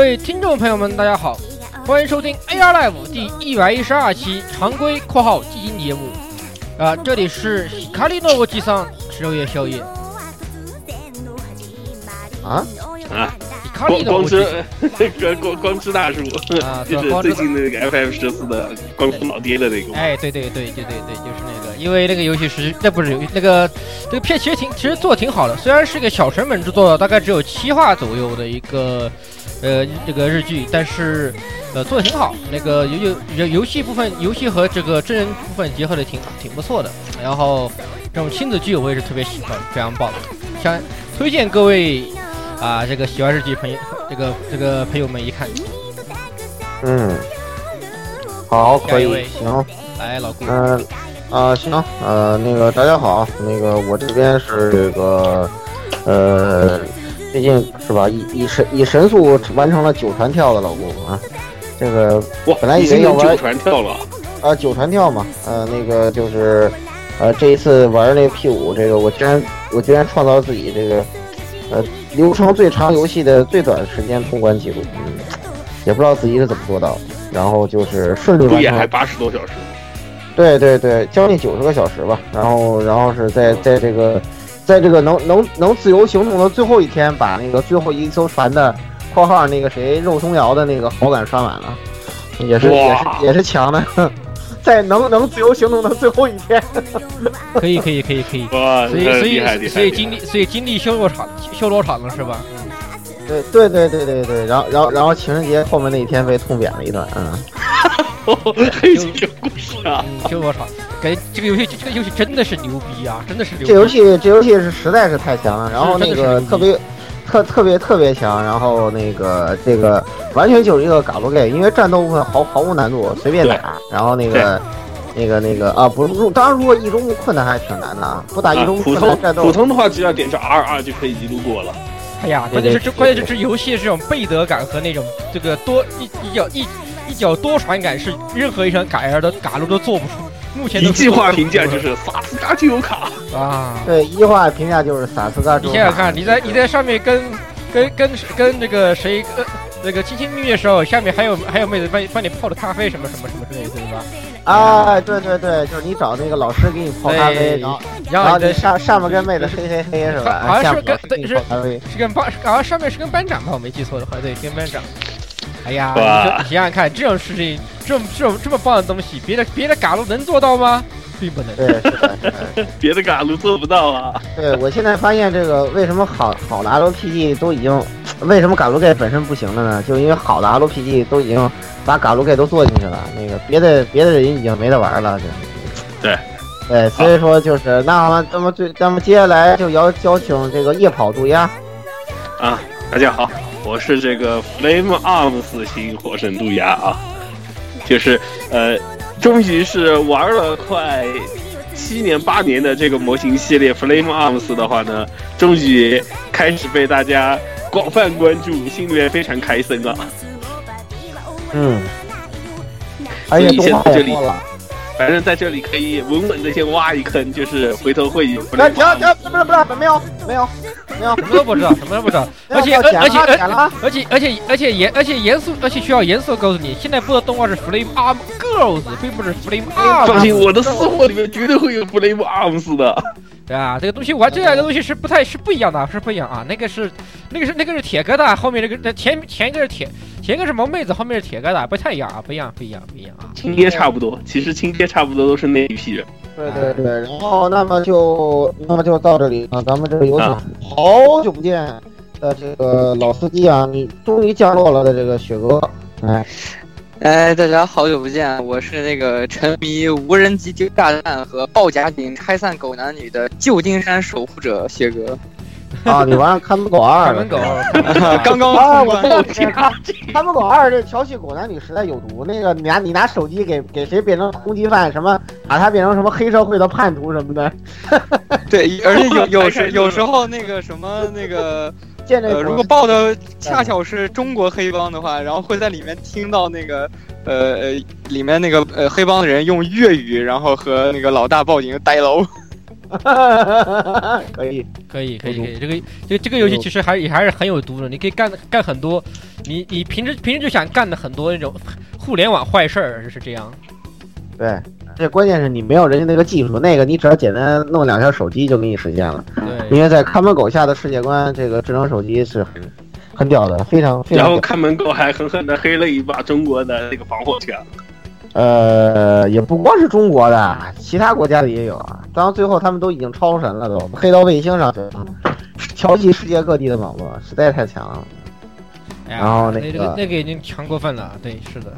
各位听众朋友们，大家好，欢迎收听 AR Live 第一百一十二期常规（括号基金）节目。啊，这里是卡里诺沃基桑十六夜宵夜。啊啊！卡里诺沃基光光之 光光光之大叔啊 就是光之最近那个 FF 十四的光之老爹的那个。哎，对对对对对对，就是那个，因为那个游戏是那不是游那个这个片其实挺其实做的挺好的，虽然是个小成本制作，大概只有七话左右的一个呃这个日剧，但是呃做的挺好。那个游游游游戏部分，游戏和这个真人部分结合的挺挺不错的。然后这种亲子剧我也是特别喜欢，非常棒，想推荐各位啊这个喜欢日剧朋友这个这个朋友们一看。嗯，好，可以行，来老顾，嗯、啊，行，呃，那个大家好，那个我这边是这个，呃，最近是吧，以以神以神速完成了九传跳的老顾啊，这个我，本来以为要玩传跳了。啊九传跳嘛，呃，那个就是，呃，这一次玩那个 P 五，这个我居然我居然创造自己这个，呃，流程最长游戏的最短时间通关记录，嗯，也不知道自己是怎么做到的，然后就是顺利完成还八十多小时？对对对，将近九十个小时吧。然后，然后是在在这个，在这个能能能自由行动的最后一天，把那个最后一艘船的（括号那个谁肉松瑶的那个好感刷满了，也是也是也是强的，在能能自由行动的最后一天。可以可以可以可以。哇，所以所以！所以经历所以经历修罗场修罗场了是吧？对对对对对对，然后然后然后情人节后面那一天被痛扁了一顿，嗯，黑金有故事啊！嗯，修罗场，感觉这个游戏这个游戏真的是牛逼啊，真的是牛逼。这游戏这游戏是实在是太强了，然后那个特别特特别特别强，然后那个这个完全就是一个嘎鲁 gay，因为战斗部分毫毫无难度，随便打，然后那个那个那个啊，不是，如当然如果一中困难还挺难的啊，不打一中普通困难战斗普通的话，只要点上 R R 就可以一路过了。哎呀，关键是这关键是这游戏这种背德感和那种这个多一一脚一一脚多传感是任何一场嘎 R 的嘎路都做不出。目前都一句话评价就是萨斯嘎就有卡。啊，对一句话评价就是萨斯嘎你想想看，你在你在上面跟跟跟跟那个谁呃那个亲亲蜜蜜的时候，下面还有还有妹子帮你帮你泡的咖啡什么什么什么之类的，对吧？啊，对对对，就是你找那个老师给你泡咖啡，然后然后你上上面跟妹子嘿嘿嘿是吧？好像是下面跟对泡咖啡。是跟班，好像上面是跟班长吧，我没记错的话，对，跟班长。哎呀，你想想看，这种事情，这种这种这么棒的东西，别的别的嘎路能做到吗？并不能。对，是的，是的。别的嘎路做不到啊！对我现在发现这个为什么好好的 LPG 都已经，为什么嘎路盖本身不行了呢？就因为好的 LPG 都已经把嘎鲁盖都做进去了，那个别的别的人已经没得玩了，就是。对。对，所以说就是那好了，那么最那么接下来就邀邀请这个夜跑渡鸦。啊，大家好，我是这个 Flame Arms 型火神渡鸦啊，就是呃，终于是玩了快七年八年的这个模型系列 Flame Arms 的话呢，终于开始被大家广泛关注，心里面非常开心啊。嗯。而且所以动画先在这里也做了。反正在这里可以稳稳的先挖一坑，就是回头会有来停停，不是不是没有没有没有，什么都不知道，什么都不知道，而且而而且而而且而且而且严而且严肃，而且需要严肃告诉你，现在播的动画是 Flame Arm Girls，并不是 Flame Arm。放心，我的私货里面绝对会有 Flame Arms 的。对啊，这个东西玩这两个东西是不太是不一样的，是不一样啊。那个是那个是那个是铁疙瘩，后面那个前前一个是铁前一个是萌妹子，后面是铁疙瘩，不太一样啊，不一样不一样不一样啊。亲爹差不多，其实亲爹差不多都是那一批人。对对对，然后那么就那么就到这里啊，咱们这个有请好久不见的这个老司机啊，你终于降落了的这个雪哥，哎。哎，大家好久不见！我是那个沉迷无人机丢炸弹和爆甲饼拆散狗男女的旧金山守护者薛哥。啊，你玩看门狗二？看门狗，刚刚啊，我这看 看门狗二这调戏狗男女实在有毒。那个你拿你拿手机给给谁变成通缉犯，什么把他变成什么黑社会的叛徒什么的。对，而且有有时有时候那个什么那个。呃，如果报的恰巧是中国黑帮的话，然后会在里面听到那个，呃呃，里面那个呃黑帮的人用粤语，然后和那个老大报警呆楼。可以，可以，可以，可以。这个这个这个游戏其实还也还是很有毒的，你可以干干很多，你你平时平时就想干的很多那种互联网坏事儿，是这样。对。这关键是你没有人家那个技术，那个你只要简单弄两下手机就给你实现了。对，因为在看门狗下的世界观，这个智能手机是很很屌的，非常非常。然后看门狗还狠狠的黑了一把中国的那个防火墙。呃，也不光是中国的，其他国家的也有啊。到最后他们都已经超神了，都黑到卫星上去了，调戏世界各地的网络，实在太强了。然后那个那个已经强过分了，对，是的。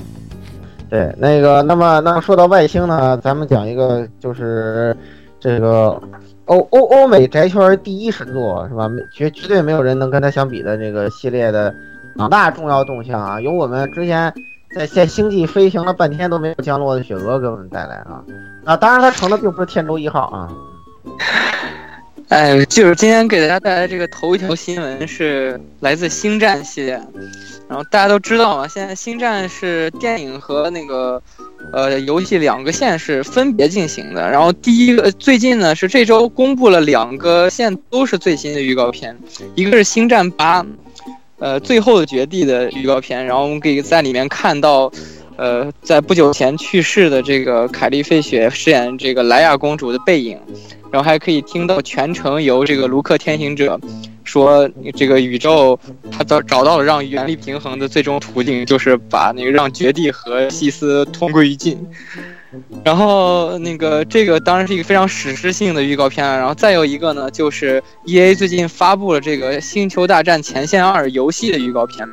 对，那个，那么，那么说到外星呢，咱们讲一个，就是这个欧欧欧美宅圈第一神作是吧？绝绝对没有人能跟他相比的这个系列的两大重要动向啊，有我们之前在在星际飞行了半天都没有降落的雪鹅给我们带来啊啊！当然，它乘的并不是天舟一号啊。哎，就是今天给大家带来这个头一条新闻是来自星战系列。然后大家都知道嘛，现在《星战》是电影和那个，呃，游戏两个线是分别进行的。然后第一个最近呢是这周公布了两个线都是最新的预告片，一个是《星战八》，呃，最后的绝地的预告片。然后我们可以在里面看到，呃，在不久前去世的这个凯莉·费雪饰演这个莱娅公主的背影，然后还可以听到全程由这个卢克天行者。说这个宇宙，他找找到了让原力平衡的最终途径，就是把那个让绝地和西斯同归于尽。然后那个这个当然是一个非常史诗性的预告片。然后再有一个呢，就是 E A 最近发布了这个《星球大战前线二》游戏的预告片，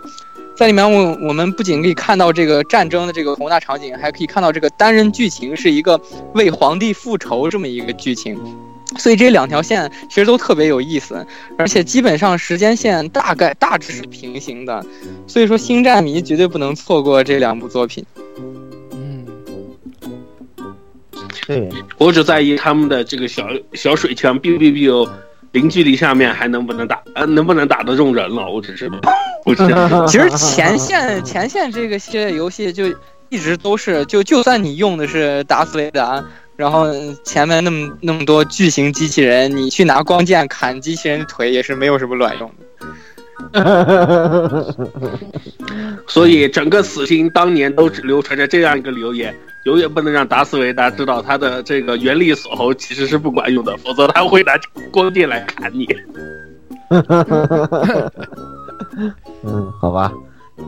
在里面我我们不仅可以看到这个战争的这个宏大场景，还可以看到这个单人剧情是一个为皇帝复仇这么一个剧情。所以这两条线其实都特别有意思，而且基本上时间线大概大致是平行的，所以说星战迷绝对不能错过这两部作品。嗯，对我只在意他们的这个小小水枪，biu biu biu，零距离下面还能不能打，呃，能不能打得中人了？我只是，不是。其实 前线前线这个系列游戏就一直都是，就就算你用的是达斯维达。然后前面那么那么多巨型机器人，你去拿光剑砍机器人的腿也是没有什么卵用的。所以整个死星当年都只流传着这样一个留言：永远不能让达斯维达知道他的这个原力锁喉其实是不管用的，否则他会拿光剑来砍你。嗯，好吧，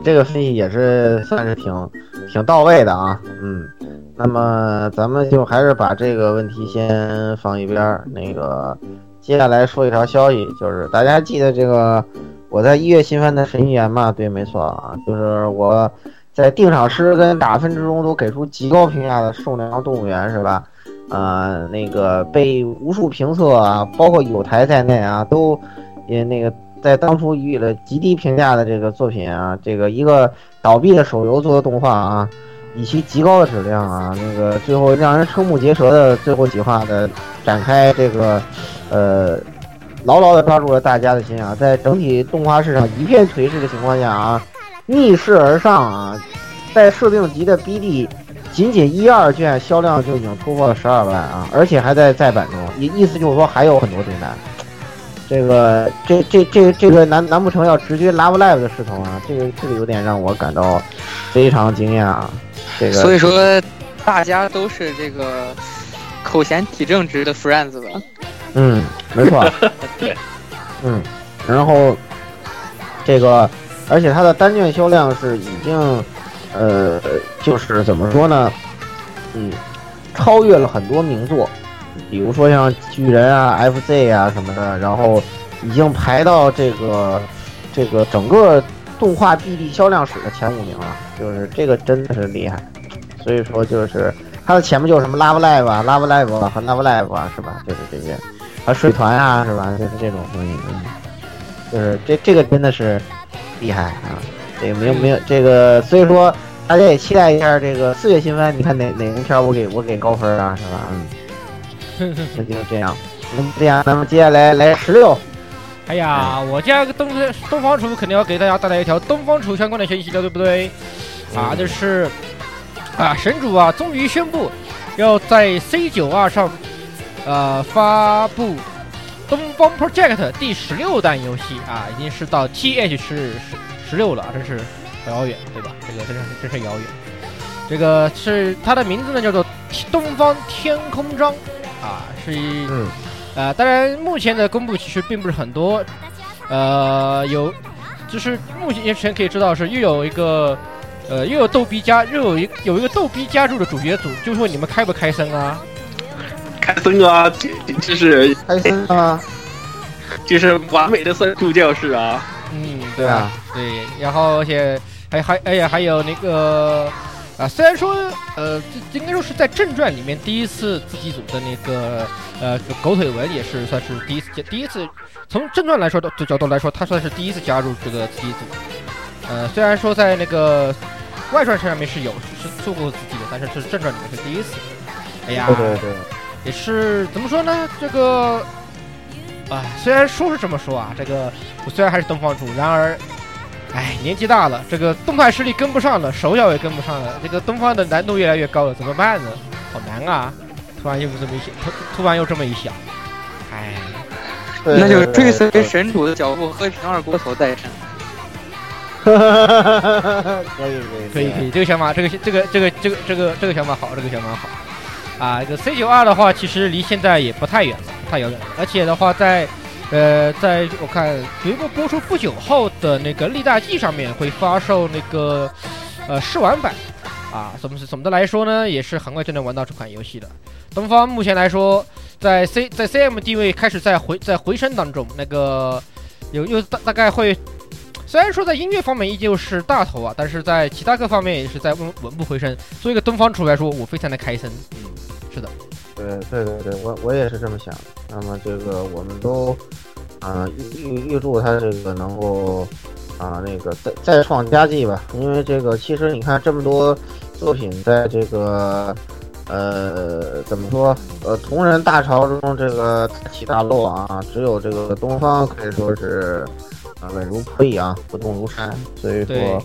这个分析也是算是挺挺到位的啊，嗯。那么咱们就还是把这个问题先放一边儿。那个接下来说一条消息，就是大家记得这个我在一月新番的神预言嘛？对，没错啊，就是我在定场诗跟打分之中都给出极高评价的《兽娘动物园》是吧？呃，那个被无数评测啊，包括有台在内啊，都也那个在当初予以了极低评价的这个作品啊，这个一个倒闭的手游做的动画啊。以其极高的质量啊，那个最后让人瞠目结舌的最后几话的展开，这个，呃，牢牢的抓住了大家的心啊！在整体动画市场一片颓势的情况下啊，逆势而上啊，在设定级的 BD，仅仅一二卷销量就已经突破了十二万啊，而且还在再版中，意意思就是说还有很多订单。这个这这这这个难难不成要直接 Love Live 的势头啊？这个这个有点让我感到非常惊讶啊！这个所以说大家都是这个口嫌体正直的 friends 吧？嗯，没错，对，嗯，然后这个而且它的单卷销量是已经呃就是怎么说呢？嗯，超越了很多名作。比如说像巨人啊、FZ 啊什么的，然后已经排到这个这个整个动画 BD 销量史的前五名了，就是这个真的是厉害。所以说就是它的前面就是什么 Love Live 啊、Love Live 和 Love Live 啊，是吧？就是这些，还有水团啊，是吧？就是这种东西，嗯，就是这这个真的是厉害啊！这个没有没有这个，所以说大家也期待一下这个四月新番，你看哪哪个片我给我给高分啊，是吧？嗯。那就这样，那么这样，那么接下来来十六。哎呀，我这个东东方厨肯定要给大家带来一条东方厨相关的消息了，对不对？啊，就是啊，神主啊，终于宣布要在 C 九二上呃发布东方 Project 第十六弹游戏啊，已经是到 TH 十十十六了，真是很遥远，对吧？这个真是真是遥远。这个是它的名字呢，叫做东方天空章。啊，是一，嗯，啊，当然，目前的公布其实并不是很多，呃，有，就是目前可以知道是又有一个，呃，又有逗逼加，又有一有一个逗逼加入的主角组，就说你们开不开森啊？开森啊，就是开森啊，就是完美的算术教室啊。嗯，对啊，对，然后而且还还哎呀，还有那个。啊，虽然说，呃，这应该说是在正传里面第一次自己组的那个，呃，狗腿文也是算是第一次，第一次从正传来说的角度来说，他算是第一次加入这个自己组。呃，虽然说在那个外传上面是有是做过自己的，但是是正传里面是第一次。哎呀，对对对，也是怎么说呢？这个，啊，虽然说是这么说啊，这个我虽然还是东方主，然而。哎，年纪大了，这个动态视力跟不上了，手脚也跟不上了，这个东方的难度越来越高了，怎么办呢？好难啊！突然又这么一想，突突然又这么一想，哎，那就追随神主的脚步，和平二锅头再战。可以可以可以可以，这个想法，这个这个这个这个这个这个想法好，这个想法好。啊，这个 C 九二的话，其实离现在也不太远了，不太遥远了，而且的话在。呃，在我看节目播出不久后的那个力大季上面会发售那个呃试玩版，啊，怎么是总的来说呢？也是很快就能玩到这款游戏的。东方目前来说，在 C 在 CM 地位开始在回在回升当中，那个有又大大概会，虽然说在音乐方面依旧是大头啊，但是在其他各方面也是在稳稳步回升。作为一个东方厨来说，我非常的开心。嗯，是的。对对对对，我我也是这么想。那么这个我们都，啊预预预祝他这个能够，啊那个再再创佳绩吧。因为这个其实你看这么多作品在这个，呃怎么说，呃同人大潮中这个大起大落啊，只有这个东方可以说是，啊稳如破壁啊，不动如山。所以说，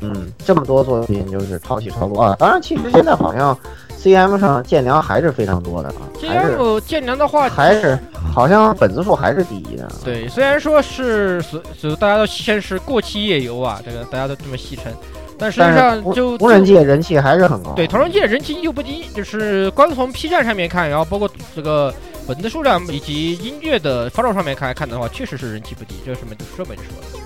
嗯这么多作品就是抄袭超落啊。当然，其实现在好像。C M 上建良还是非常多的啊，C M 建良的话还是好像粉丝数还是第一的。对，虽然说是所所大家都戏称是过期夜游啊，这个大家都这么戏称，但实际上就同人界人气还是很高。对，同人界人气依旧不低，就是光从 P 站上面看，然后包括这个粉丝数量以及音乐的发售上面看看的话，确实是人气不低，这个什么就说没得说了。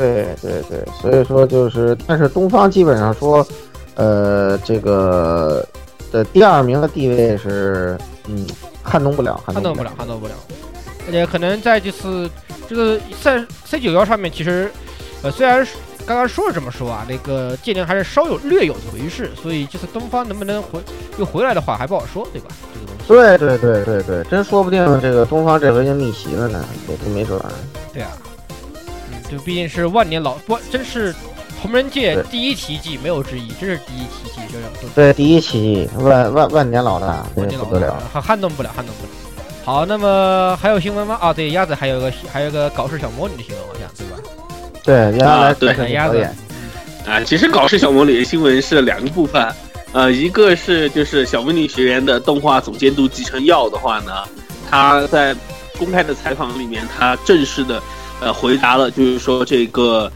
对对对，所以说就是，但是东方基本上说，呃，这个。的第二名的地位是，嗯，撼动不了，撼动不了，撼动不了。而且可能在这次这个在 C 九幺上面，其实，呃，虽然刚刚说是这么说啊，那个剑灵还是稍有略有颓势，所以这次东方能不能回又回来的话还不好说，对吧？这个东西。对对对对对，真说不定这个东方这回就逆袭了呢，也都没准。对啊，嗯，就毕竟是万年老，不真是。同人界第一奇迹没有之一，这是第一奇迹，这样对第一奇迹，万万万年老大，万年老大，撼撼动不了，撼动不了。好，那么还有新闻吗？啊，对，鸭子还有个还有个搞事小魔女的新闻，好像对吧？对，鸭子对鸭子。啊，其实搞事小魔女的新闻是两个部分，呃，一个是就是小魔女学员的动画总监督吉成耀的话呢，他在公开的采访里面，他正式的呃回答了，就是说这个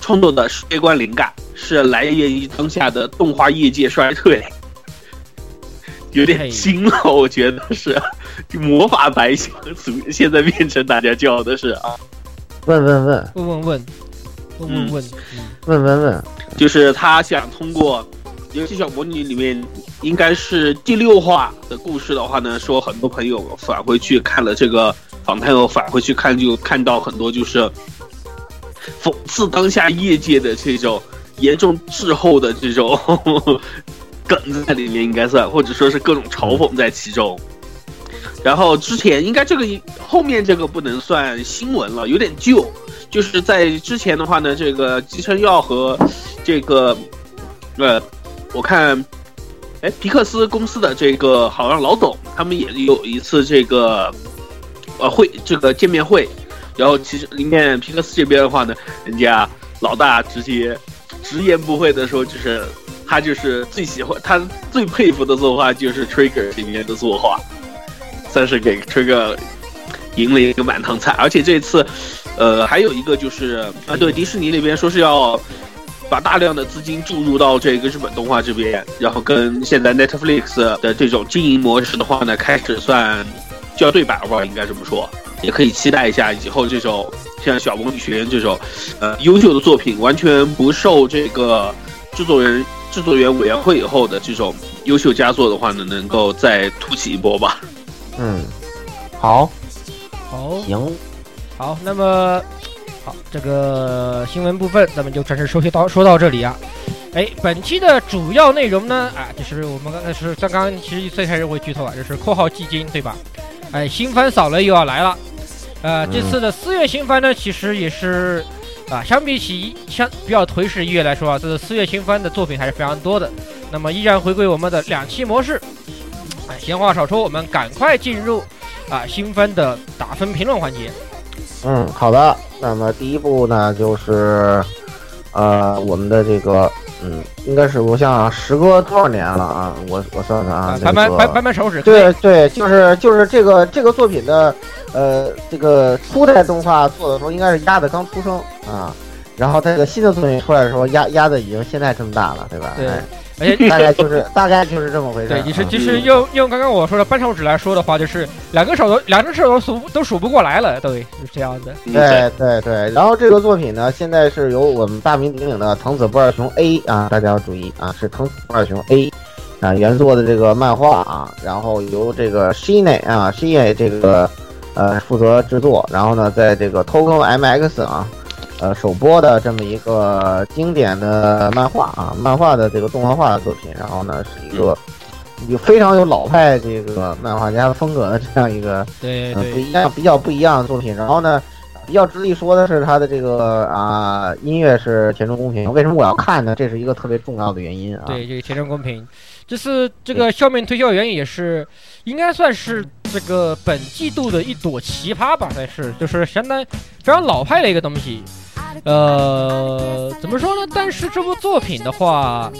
创作的世界观灵感是来源于当下的动画业界衰退，有点惊了，我觉得是。魔法白熊，现在变成大家叫的是啊，问问问。问问问问问问问，就是他想通过。游戏小魔女里面应该是第六话的故事的话呢，说很多朋友返回去看了这个访谈后返回去看，就看到很多就是讽刺当下业界的这种严重滞后的这种梗在里面，应该算或者说是各种嘲讽在其中。然后之前应该这个后面这个不能算新闻了，有点旧，就是在之前的话呢，这个集成药和这个呃。我看，哎，皮克斯公司的这个好像老董他们也有一次这个，呃，会这个见面会，然后其实里面皮克斯这边的话呢，人家老大直接直言不讳的说，就是他就是最喜欢他最佩服的作画就是 Trigger 里面的作画，算是给 Trigger 赢了一个满堂彩，而且这次，呃，还有一个就是啊，对，迪士尼那边说是要。把大量的资金注入到这个日本动画这边，然后跟现在 Netflix 的这种经营模式的话呢，开始算就要对板吧，应该这么说，也可以期待一下以后这种像《小魔女学院》这种呃优秀的作品，完全不受这个制作人制作员委员会以后的这种优秀佳作的话呢，能够再突起一波吧。嗯，好，好，行，好，那么。好，这个新闻部分咱们就暂时说到说到这里啊。哎，本期的主要内容呢，啊，就是我们刚才是刚刚其实最开始会剧透啊，就是括号基金对吧？哎，新番扫雷又要来了。呃，这次的四月新番呢，其实也是啊，相比起相比较颓势一月来说啊，这个四月新番的作品还是非常多的。那么依然回归我们的两期模式。哎，闲话少说，我们赶快进入啊新番的打分评论环节。嗯，好的。那么第一步呢，就是，呃，我们的这个，嗯，应该是我想想，时隔多少年了啊？我我算算啊，掰掰掰掰掰手指。对对，就是就是这个这个作品的，呃，这个初代动画做的时候，应该是鸭子刚出生啊，然后它这个新的作品出来的时候，鸭鸭子已经现在这么大了，对吧？对。而且大概就是大概就是这么回事。对，你是其实用用刚刚我说的扳手指来说的话，就是两个手都两只手都数都数不过来了，对，是这样的。对对对。然后这个作品呢，现在是由我们大名鼎鼎的藤子不二雄 A 啊，大家要注意啊，是藤子不二雄 A 啊原作的这个漫画啊，然后由这个 Shine 啊 Shine 这个呃负责制作，然后呢，在这个 Token MX 啊。呃，首播的这么一个经典的漫画啊，漫画的这个动画化的作品，然后呢是一个有非常有老派这个漫画家风格的这样一个对对不一样比较不一样的作品。然后呢，比较值得一说的是他的这个啊音乐是田中公平。为什么我要看呢？这是一个特别重要的原因啊。对，这个田中公平，这次这个笑面推销员也是应该算是这个本季度的一朵奇葩吧，算是就是相当非常老派的一个东西。呃，怎么说呢？但是这部作品的话，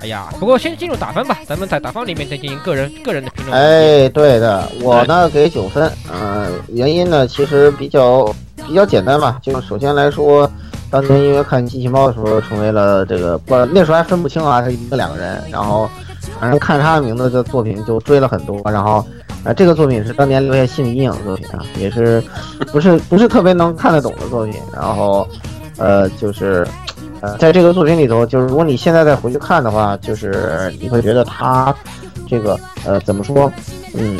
哎呀，不过先进入打分吧，咱们在打分里面再进行个人个人的评论。哎，对的，我呢给九分。嗯，原因呢其实比较比较简单吧，就首先来说，当年因为看机器猫的时候，成为了这个不那时候还分不清啊，是一个两个人，然后反正看他的名字的作品就追了很多，然后。啊，这个作品是当年留下心理阴影的作品啊，也是不是不是特别能看得懂的作品。然后，呃，就是，呃，在这个作品里头，就是如果你现在再回去看的话，就是你会觉得他这个呃怎么说，嗯，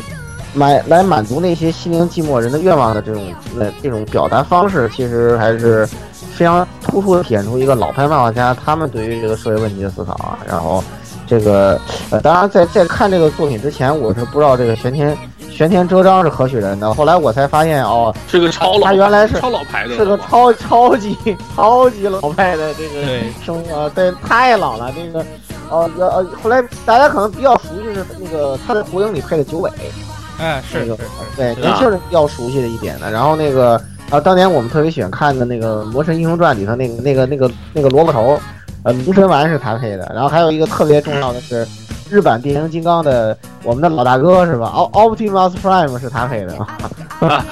满来满足那些心灵寂寞人的愿望的这种呃这种表达方式，其实还是非常突出的体现出一个老派漫画家他们对于这个社会问题的思考啊。然后。这个呃，当然在在看这个作品之前，我是不知道这个玄天玄天遮章是何许人的。后来我才发现，哦，是个超老，他原来是超老牌的，是个超超级超级老派的这个生啊，对，太老了。那个，哦呃，后来大家可能比较熟悉是那个他在火影里配的九尾，哎，是个对年轻人比较熟悉的一点的。然后那个啊，当年我们特别喜欢看的那个《魔神英雄传》里头那个那个那个那个萝卜头。呃，龙神丸是他配的，然后还有一个特别重要的是，日版变形金刚的我们的老大哥是吧？Optimus Prime 是他配的，啊，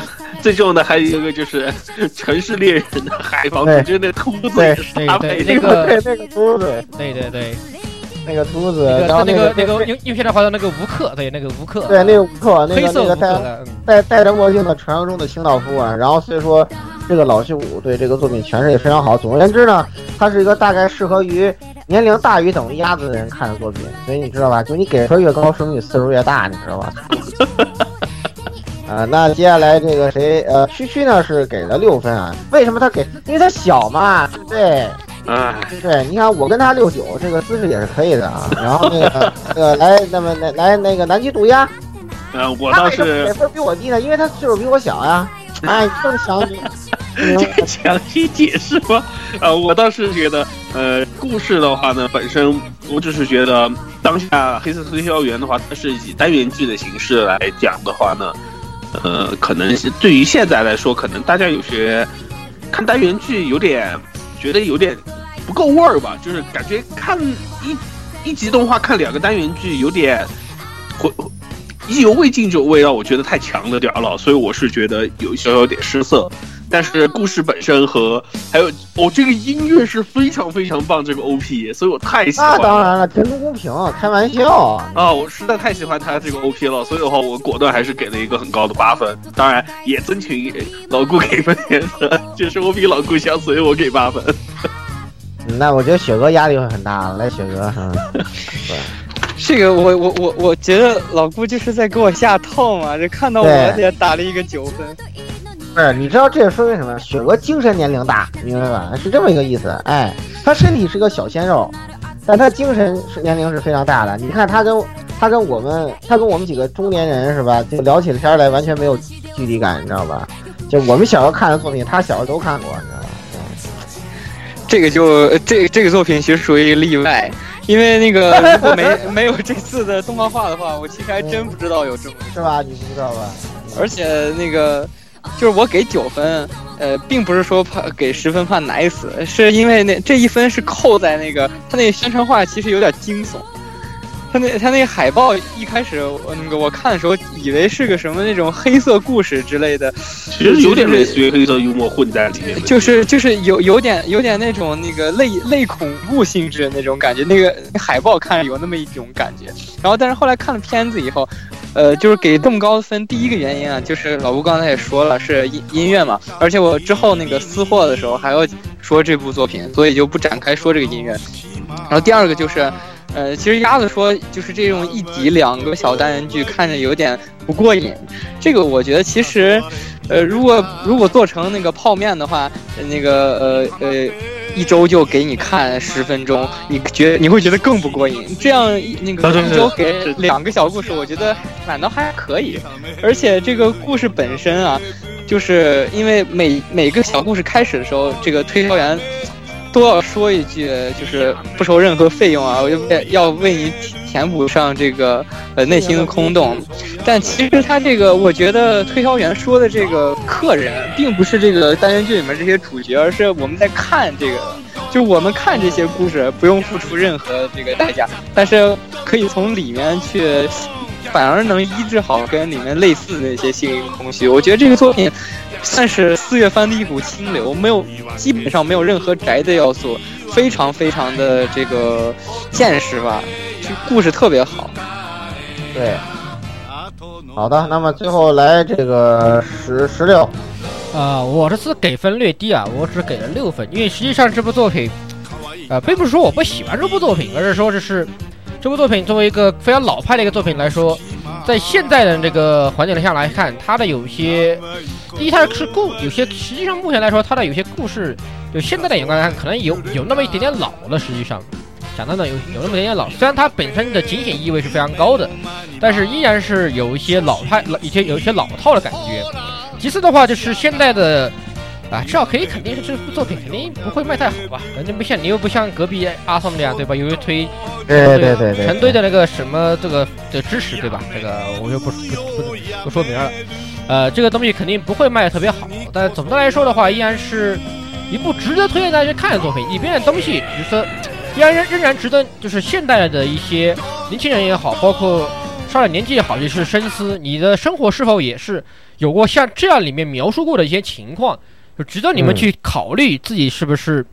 最重要的还有一个就是城市猎人的海防，对就是那秃子对也是他配的。对那个对那个秃子，对对对，那个秃子，那个然后那个那个个用用现在话叫那个吴克，对那个吴克，对那个吴克，那个那个戴戴戴着墨镜的传说中的清道夫啊，然后所以说这个老戏骨对这个作品诠释也非常好。总而言之呢，它是一个大概适合于年龄大于等于鸭子的人看的作品，所以你知道吧？就你给分越高，说明你岁数越大，你知道吧？啊，那接下来这个谁呃，区区呢是给了六分啊？为什么他给？因为他小嘛，对不，对，啊，对你看我跟他六九，这个姿势也是可以的啊。然后那个那个来，那么来来那个南极渡鸦，呃，我他倒是为什么给分比我低呢？因为他岁数比我小呀。哎，这么想你，这个详细解释吗？呃，我倒是觉得，呃，故事的话呢，本身我只是觉得当下黑色推销员的话，它是以单元剧的形式来讲的话呢，呃，可能是对于现在来说，可能大家有些看单元剧有点觉得有点不够味儿吧，就是感觉看一一集动画看两个单元剧有点会意犹未尽这种味道，我觉得太强了点儿了，所以我是觉得有小小点失色。但是故事本身和还有哦，这个音乐是非常非常棒，这个 OP，所以我太喜欢了。那当然了，天公公平，开玩笑。啊，我实在太喜欢他这个 OP 了，所以的话，我果断还是给了一个很高的八分。当然，也争取老顾给分颜色，就是我比老故乡，所以我给八分。嗯那我觉得雪哥压力会很大。来，雪哥，嗯，这个我我我我觉得老顾就是在给我下套嘛，这看到我也打了一个九分。不是，你知道这也说明什么？雪哥精神年龄大，明白吧？是这么一个意思。哎，他身体是个小鲜肉，但他精神是年龄是非常大的。你看他跟他跟我们，他跟我们几个中年人是吧？就聊起天来完全没有距离感，你知道吧？就我们小时候看的作品，他小时候都看过，你知道吧？这个就这这个作品其实属于例外，因为那个 如果没没有这次的动画化的话，我其实还真不知道有这么。是吧？你不知道吧？而且那个就是我给九分，呃，并不是说怕给十分怕奶死，是因为那这一分是扣在那个他那个宣传画其实有点惊悚。他那他那个海报一开始我那个我看的时候，以为是个什么那种黑色故事之类的，其实有点类似于黑色幽默混在里面的。就是就是有有点有点那种那个类类恐怖性质的那种感觉，那个海报看着有那么一种感觉。然后但是后来看了片子以后，呃，就是给这么高的分，第一个原因啊，就是老吴刚才也说了是音音乐嘛，而且我之后那个私货的时候还要说这部作品，所以就不展开说这个音乐。然后第二个就是。呃，其实鸭子说，就是这种一集两个小单元剧，看着有点不过瘾。这个我觉得其实，呃，如果如果做成那个泡面的话，那个呃呃，一周就给你看十分钟，你觉你会觉得更不过瘾。这样那个一周给两个小故事，我觉得反倒还可以。而且这个故事本身啊，就是因为每每个小故事开始的时候，这个推销员。都要说一句，就是不收任何费用啊！我就要为你填补上这个呃内心的空洞。但其实他这个，我觉得推销员说的这个客人，并不是这个单元剧里面这些主角，而是我们在看这个，就我们看这些故事不用付出任何这个代价，但是可以从里面去，反而能医治好跟里面类似的那些心灵空虚。我觉得这个作品。算是四月番的一股清流，没有基本上没有任何宅的要素，非常非常的这个现实吧，这故事特别好。对，好的，那么最后来这个十十六，啊，我这次给分略低啊，我只给了六分，因为实际上这部作品，呃，并不是说我不喜欢这部作品，而是说这是这部作品作为一个非常老派的一个作品来说。在现在的这个环境下来看，它的有些，第一，它是故有些，实际上目前来说，它的有些故事，就现在的眼光来看，可能有有那么一点点老了。实际上，讲到呢，有有那么一点点老。虽然它本身的警醒意味是非常高的，但是依然是有一些老派、老一些有一些老套的感觉。其次的话，就是现在的。啊，至少可以肯定是这部作品肯定不会卖太好吧？反正不像你又不像隔壁阿松那样，对吧？有一推，对对对对，成堆的那个什么这个的知识，对吧？这个我就不不不不说明了。呃，这个东西肯定不会卖的特别好，但总的来说的话，依然是一部值得推荐大家去看的作品。里边的东西，比如说，依然仍仍然值得，就是现代的一些年轻人也好，包括上了年纪也好也是深思，你的生活是否也是有过像这样里面描述过的一些情况，就值得你们嗯去考虑自己是不是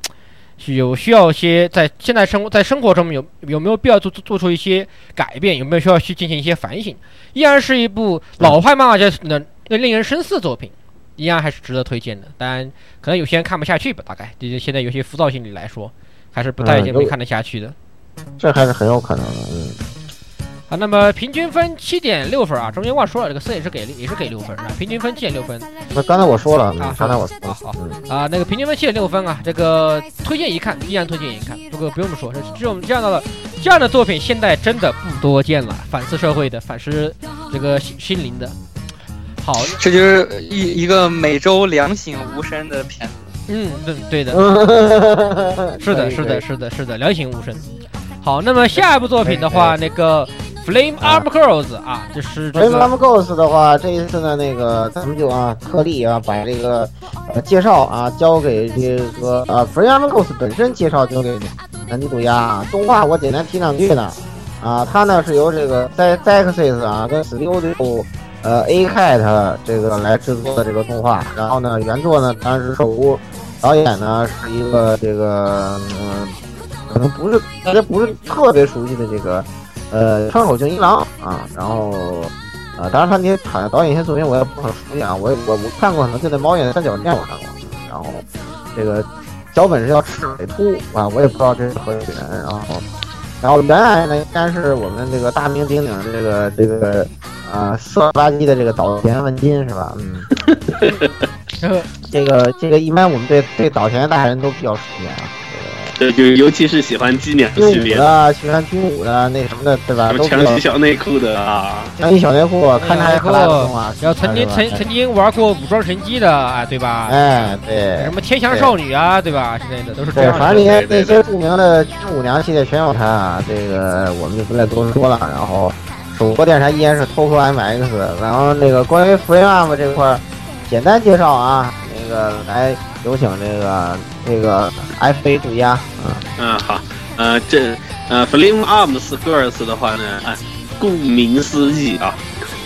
是有需要一些在现在生活在生活中有有没有必要做做做出一些改变，有没有需要去进行一些反省？依然是一部老派漫画家的那令人深思的作品，依然还是值得推荐的。当然，可能有些人看不下去吧，大概就是现在有些浮躁心理来说，还是不太容易看得下去的。这还是很有可能的。嗯，啊，那么平均分七点六分啊，中间忘说了，这个四也是给也是给六分啊，平均分七点六分那刚才我说了，嗯啊，刚才我说，啊好嗯，啊，那个平均分七点六分啊，这个推荐一看，依然推荐一看，不过不用说，这这种这样的这样的作品，现在真的不多见了，反思社会的，反思这个心心灵的。好，这就是一一个每周两醒无声的片子。嗯，对对的，嗯是的，是的，是的，是的，两醒无声。好，那么下一部作品的话，那个 Flame Arm Girls 啊，就是这 Flame 个 Arm Ghost 的话，这一次呢，那个咱们就啊特例啊把这个呃介绍啊交给这个呃 Flame Arm Ghost 本身介绍交给南极渡鸦啊，动画我简单提两句呢。啊，它呢是由这个 Z Zexis 啊跟 Studio 呃 A Cat 这个来制作的这个动画，然后呢原作呢当然是手屋，导演呢是一个这个嗯、可能不是大家不是特别熟悉的这个。呃，川口俊一郎啊，然后呃，当然他那些产导演一些作品我也不很熟悉啊，我也我我看过，可能就在猫眼三角恋我看过，然后这个脚本是叫赤尾秃啊，我也不知道这是何许人，然后然后原来呢应该是我们这个大名鼎鼎的这个这个啊色吧唧的这个岛田文金是吧？嗯，这个这个一般我们对对岛田大人都比较熟悉啊。对，就尤其是喜欢机娘军系列，的，喜欢军武的那什么的，对吧？什么强袭小内裤的啊，强袭小内裤，看他还可拉动啊，然后曾经曾曾经玩过武装神机的啊，对吧？哎，对什，么天翔少女啊，对吧？之类的都是这对，样的。反正那些那些著名的军武娘系列全有他啊，这个我们就不再多说了。然后主播电台依然是 Toku MX，然后那个关于 Free Arm 这块简单介绍啊，那个来有请这个这个 FA 渡鸦嗯，嗯，好，呃，这呃，Flame Arms Girls 的话呢，啊，顾名思义啊，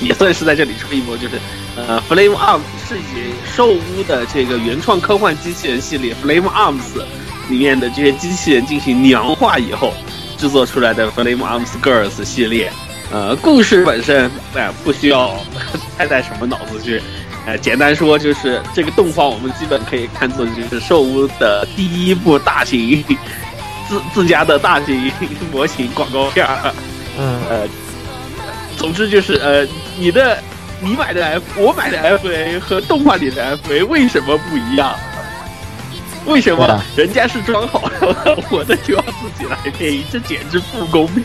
也算是在这里吹一波，就是呃，Flame Arms 是以兽屋的这个原创科幻机器人系列 Flame Arms 里面的这些机器人进行娘化以后制作出来的 Flame Arms Girls 系列。呃，故事本身哎、不需要 太带什么脑子去。呃，简单说就是这个动画，我们基本可以看作就是兽屋的第一部大型自自家的大型模型广告片儿。嗯，呃，总之就是呃，你的你买的 F，我买的 FA 和动画里的 FA 为什么不一样？为什么人家是装好了，我的就要自己来配？这简直不公平！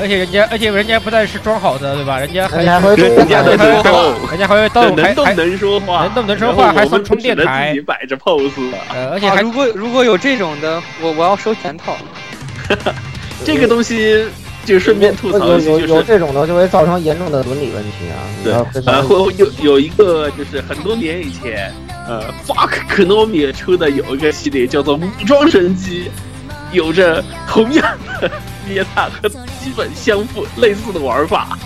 而且人家，而且人家不但是装好的，对吧？人家还人家还会人家还动，人家还会动，还还能动能说话，能动能说话还送充电台自己摆着 pose。呃，而且如果如果有这种的，我我要收全套。这个东西就顺便吐槽有一下，有就是有这种的就会造成严重的伦理问题啊。对然后有有一个就是很多年以前，呃，Fuck Konami 出的有一个系列叫做《武装神机》，有着同样的 捏塔和基本相符类似的玩法。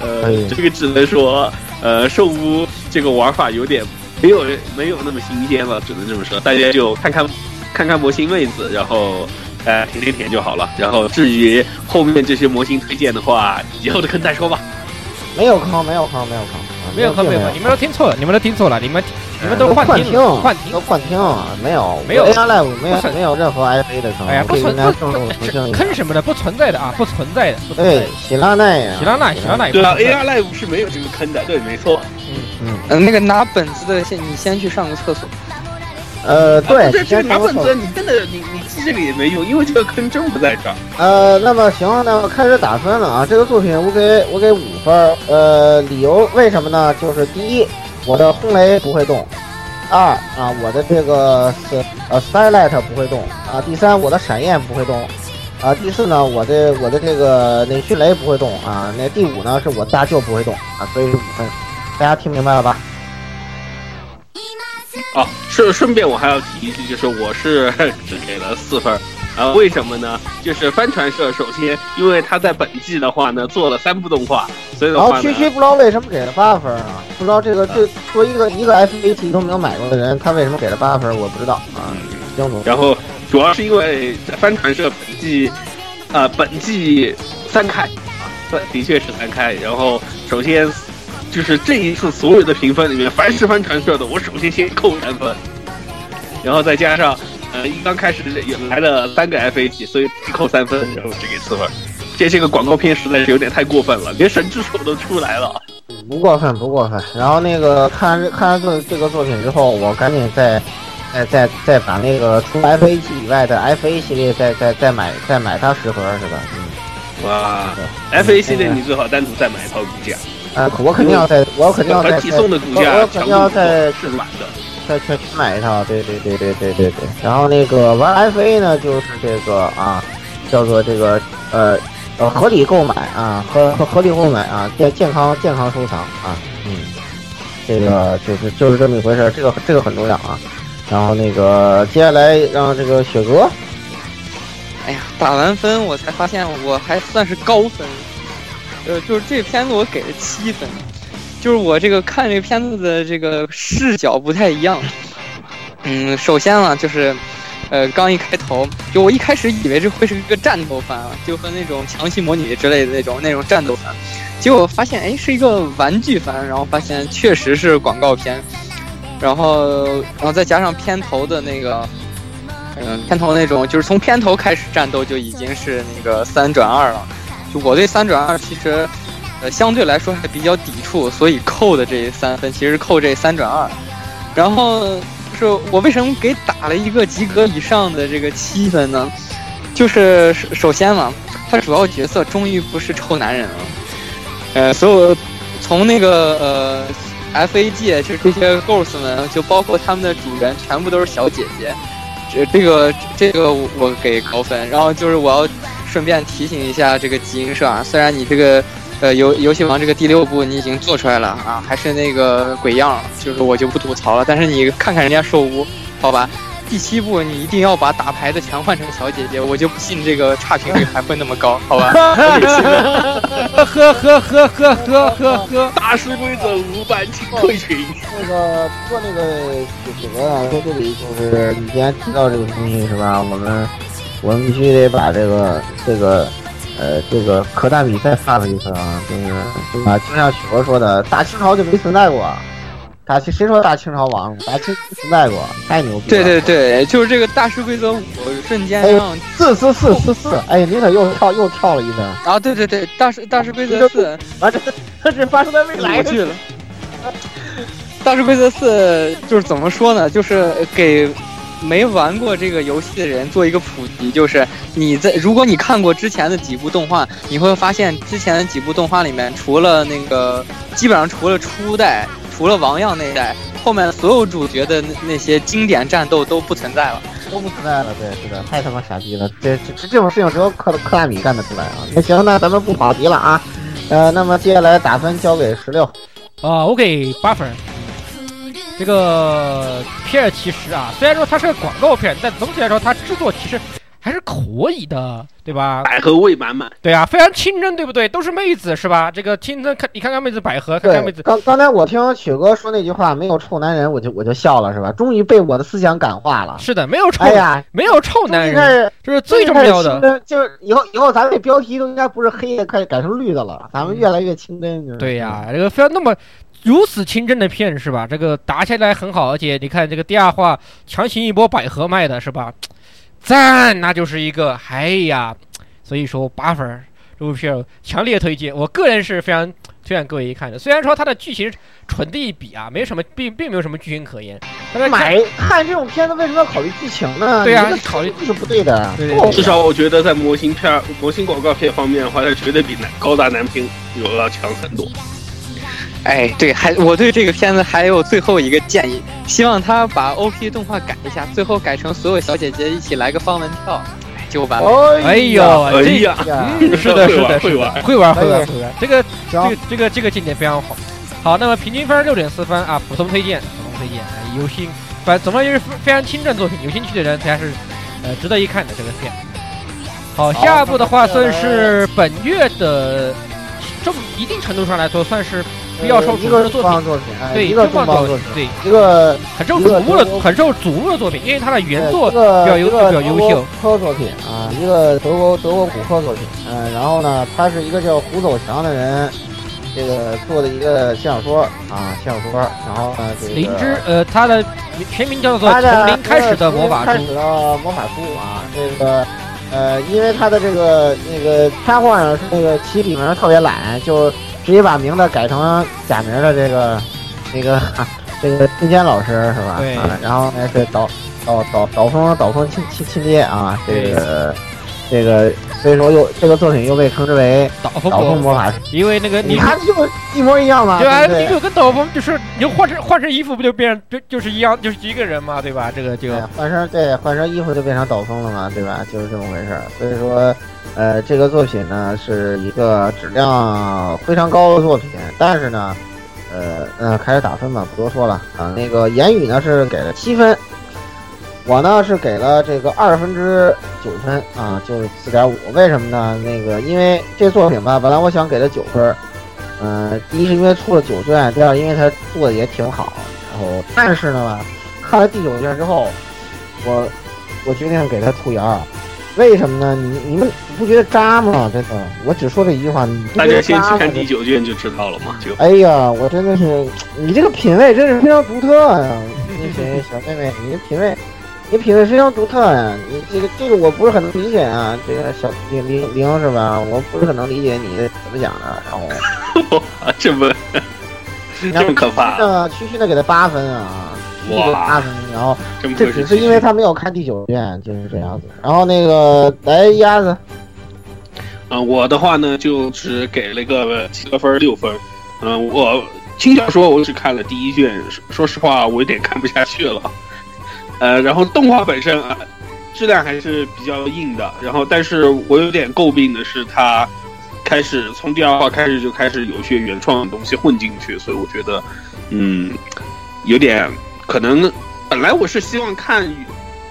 呃哎，这个只能说，呃，兽屋这个玩法有点没有没有那么新鲜了，只能这么说。大家就看看看看模型妹子，然后呃舔舔舔就好了。然后至于后面这些模型推荐的话，以后的坑再说吧。没有坑，没有坑，没有坑，啊没有坑，没有坑，你们都听错了，你们都听错了，你们你们都幻听幻听，幻听都。幻听，没有没有 A R Live 没有没有任何 IP 的坑，哎呀，不存这个应该正正不澄清一下坑什么的，不存在的啊，不存在的，对的。，喜拉奈呀，喜拉奈，喜拉奈对啊。，AR Live 是没有这个坑的，对，没错。嗯，嗯，那个拿本子的，先你先去上个厕所。呃，对，这这个先说说拿本子，你真的你你记这个也没用，因为这个坑真不在这儿。呃，那么行，那么开始打分了啊。这个作品我给我给五分，呃，理由为什么呢？就是第一，我的轰雷不会动；二啊，我的这个是呃 Starlight 不会动啊；第三，我的闪焰不会动啊；第四呢，我的我的这个那迅雷不会动啊；那第五呢，是我大舅不会动啊，所以是五分。大家听明白了吧？哦，顺顺便我还要提一句，就是我是 只给了四分儿，啊，为什么呢？就是帆船社首先，因为他在本季的话呢做了三部动画，所以的话然后，区区不知道为什么给了八分啊？不知道这个这作为一个一个 FAT 都没有买过的人，他为什么给了八分？我不知道啊。然后主要是因为帆船社本季，呃，本季三开啊，的的确是三开。然后首先就是这一次所有的评分里面，凡是翻传社的，我首先先扣三分，然后再加上呃一刚开始也来了三个 FAT，所以扣三分，然后只给四分。这这个广告片实在是有点太过分了，连神之手都出来了。不过分，不过分。然后那个看完看完这这个作品之后，我赶紧再再再再把那个除 FA 系以外的 FA 系列再再再买再买它十盒是吧？嗯，哇，FA 系列你最好单独再买一套骨架，啊，我肯定要在我肯定要再团体送的骨我架我肯定要再是软的。再再去买一套，对对对对对对对。然后那个玩 FA 呢，就是这个啊，叫做这个呃呃合理购买啊，合合合理购买啊，健健康健康收藏啊，嗯，这个就是就是这么一回事，这个这个很重要啊。然后那个接下来让这个雪哥，哎呀，打完分我才发现我还算是高分，呃，就是这片子我给了七分，就是我这个看这个片子的这个视角不太一样。嗯，首先啊，就是，呃，刚一开头，就我一开始以为这会是一个战斗番啊，就和那种强袭模拟之类的那种那种战斗番，结果发现哎是一个玩具番，然后发现确实是广告片，然后然后再加上片头的那个。嗯，片头那种就是从片头开始战斗就已经是那个三转二了。就我对三转二其实，呃，相对来说还比较抵触，所以扣的这三分其实扣这三转二。然后是我为什么给打了一个及格以上的这个七分呢？就是首先嘛，他主要角色终于不是臭男人了。呃，所有从那个呃 FA 界，就是这些 Ghost 们，就包括他们的主人，全部都是小姐姐。这这个这个我给高分，然后就是我要顺便提醒一下这个集英社啊，虽然你这个呃游游戏王这个第六部你已经做出来了啊，还是那个鬼样，就是我就不吐槽了。但是你看看人家兽屋，好吧，第七部你一定要把打牌的全换成小姐姐，我就不信这个差评率还会那么高，好吧？呵呵呵呵呵呵呵，大师规则五百清退群。那个不过那个怎么啊说，这里就是你既然提到这个东西是吧？我们。我们必须得把这个这个呃这个可大比赛发了一次啊，就是啊，就像许哥说的，大清朝就没存在过。大清谁说大清朝亡了？大清存在过，太牛逼了！对对对，就是这个大师规则五瞬间让四四四四四，哎，你可又跳又跳了一分啊！对对对，大师大师规则四，完这这发生在未来去了。大师规则四就是怎么说呢？就是给没玩过这个游戏的人做一个普及，就是你在如果你看过之前的几部动画，你会发现之前的几部动画里面，除了那个基本上除了初代。除了王样那一代，后面所有主角的那那些经典战斗都不存在了，都不存在了。对，是的，太他妈傻逼了！这这这种事情只有克克拉米干得出来啊！那行，那咱们不跑题了啊。呃，那么接下来打分交给十六，啊，我给八分。这个片儿其实啊，虽然说它是个广告片，但总体来说它制作其实。还是可以的，对吧？百合味满满，对啊，非常清真，对不对？都是妹子，是吧？这个清真，看你看看妹子百合，看看妹子。刚刚才我听雪哥说那句话，没有臭男人，我就我就笑了，是吧？终于被我的思想感化了。是的，没有臭，哎呀，没有臭男人，这是最重要的。就是以后以后咱们这标题都应该不是黑的，快改成绿的了。咱们越来越清真。对呀，这个非要那么如此清真的片，是吧？这个打起来很好，而且你看这个第二话强行一波百合卖的是吧？赞，那就是一个，哎呀，所以说八分，这部片强烈推荐，我个人是非常推荐各位一看的。虽然说它的剧情纯的一笔啊，没什么，并并没有什么剧情可言。买看这种片子为什么要考虑剧情呢？对呀，考虑是不对的。至少我觉得在模型片、模型广告片方面的话，它绝对比男高达男频有要强很多。哎，对，还我对这个片子还有最后一个建议，希望他把 O P 动画改一下，最后改成所有小姐姐一起来个方文跳，就完了。哎呦，哎呀，是的，是的，会玩，会玩，会玩，会玩。这个，这个，这个，这个境界非常好。好，那么平均分六点四分啊，普通推荐，普通推荐。有兴，反正总而言之非常清正作品，有兴趣的人才是呃值得一看的这个片。好，下一部的话算是本月的，这么一定程度上来说算是比较受瞩目的作品。对，一个重磅作品，对，一个很受瞩目的、很受瞩目的作品，因为它的原作一个比较优一个比较优秀德国科作品啊，一个德国德国骨科作品，嗯，然后呢，他是一个叫胡走强的人，这个做的一个轻小说啊，轻小说，然后呢，这个灵芝，呃，他的全名叫做《从零开始的魔法书开始》。的魔法书啊，这个呃，因为他的这个那个插画呢是那个起笔名特别懒，就直接把名字改成假名的这个 那个这个金坚老师是吧？对啊，然后呢是导导导导风导风亲亲亲爹啊，这个这个所以说又这个作品又被称之为导风导风魔魔法师，因为那个你你看就一模一样嘛，对啊，不对你就跟导风就是你就换身换身衣服不就变就就是一样，就是一个人嘛，对吧？这个就对，换身对换身衣服就变成导风了嘛，对吧？就是这么回事儿。所以说，呃，这个作品呢是一个质量非常高的作品，但是呢，呃，呃，开始打分吧，不多说了啊。那个言语呢是给了七分，我呢是给了这个二分之九分啊，就是四点五。为什么呢？那个因为这作品吧，本来我想给它九分儿，嗯、第一是因为出了九卷，第二因为它做的也挺好，然后但是呢，看了第九卷之后，我我决定给他兔牙儿。为什么呢？你你们不觉得渣吗？真的，我只说这一句话，你大家先去看？第九卷就知道了嘛，就哎呀，我真的是，你这个品味真是非常独特呀！那谁，小妹妹，你的品味，你品味非常独特呀！你这个这个我不是很能理解啊，这个小玲玲玲是吧？我不是很能理解你怎么讲的。然后，啊这么 这么可怕，呢，区区的给他八分啊，区区给哇八分，然后这只是因为他没有看第九卷，就是这样子。然后那个来鸭子，嗯，我的话呢，就只给了个七分儿六分儿。嗯，我轻小说我只看了第一卷，说说实话，我有点看不下去了。呃，然后动画本身啊，质量还是比较硬的。然后，但是我有点诟病的是，它开始从第二话开始就开始有些原创的东西混进去，所以我觉得，嗯，有点可能。本来我是希望看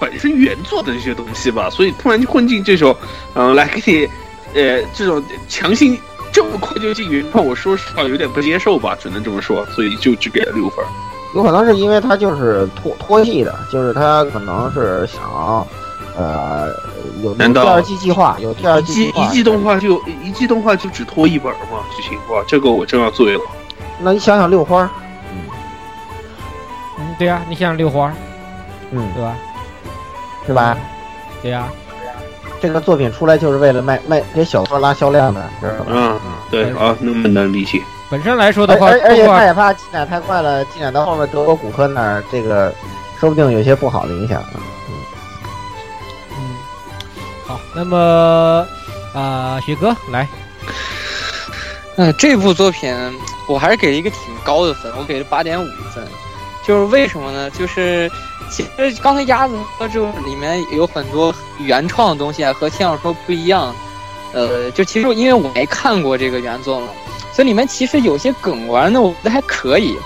本身原作的这些东西吧，所以突然就混进这种，嗯、来给你。呃，这种强行这么快就进原创，我说实话有点不接受吧，只能这么说，所以就只给了六分。有可能是因为他就是拖拖戏的，就是他可能是想，呃，有有难道第二季计划，有第二季计划。季一季动画就一季动画就只拖一本吗？剧情哇，这个我真要醉了。那你想想六花，嗯，对呀、你想想六花，嗯，对吧？是吧？对呀、这个作品出来就是为了卖卖给小说拉销量的，知道吧？嗯，对啊，那么能理解。本身来说的话，而而且他也怕进展太快了，进展到后面德国骨科那儿，这个说不定有些不好的影响啊。嗯，好，那么啊、雪哥来，嗯，这部作品我还是给了一个挺高的分，我给了八点五分。就是为什么呢？就是其实刚才鸭子说这里面有很多原创的东西啊，和轻小说不一样。呃，就其实因为我没看过这个原作嘛，所以里面其实有些梗玩的我觉得还可以。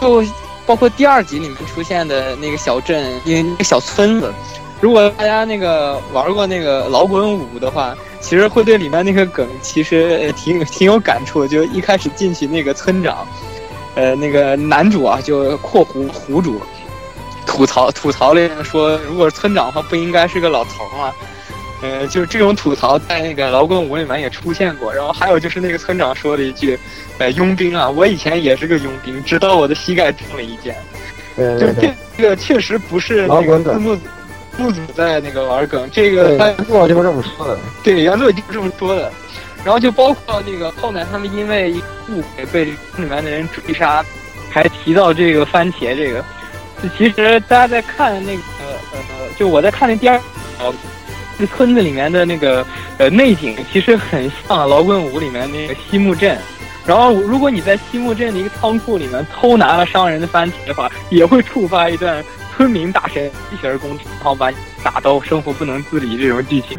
就包括第二集里面出现的那个小镇，那那个小村子，如果大家那个玩过那个老滚舞的话，其实会对里面那个梗其实挺挺有感触。就一开始进去那个村长，呃，那个男主啊，就括弧湖主吐槽吐槽了说，如果村长的话，不应该是个老头吗？呃，就是这种吐槽在那个劳工舞里面也出现过。然后还有就是那个村长说了一句：“呃，佣兵啊，我以前也是个佣兵，直到我的膝盖中了一箭。”就对对对，这个确实不是那个摇滚梗字幕幕组在那个玩梗，这个对，他原作就是这么说的。对原作就是这么说的。然后就包括那个后面他们因为误会被里面的人追杀，还提到这个番茄这个。就其实大家在看那个呃，就我在看那第二村子里面的那个呃内景，其实很像摇滚舞里面那个西木镇。然后，如果你在西木镇的一个仓库里面偷拿了商人的番茄的话，也会触发一段村民大神机器人攻击，然后把你打到生活不能自理这种剧情。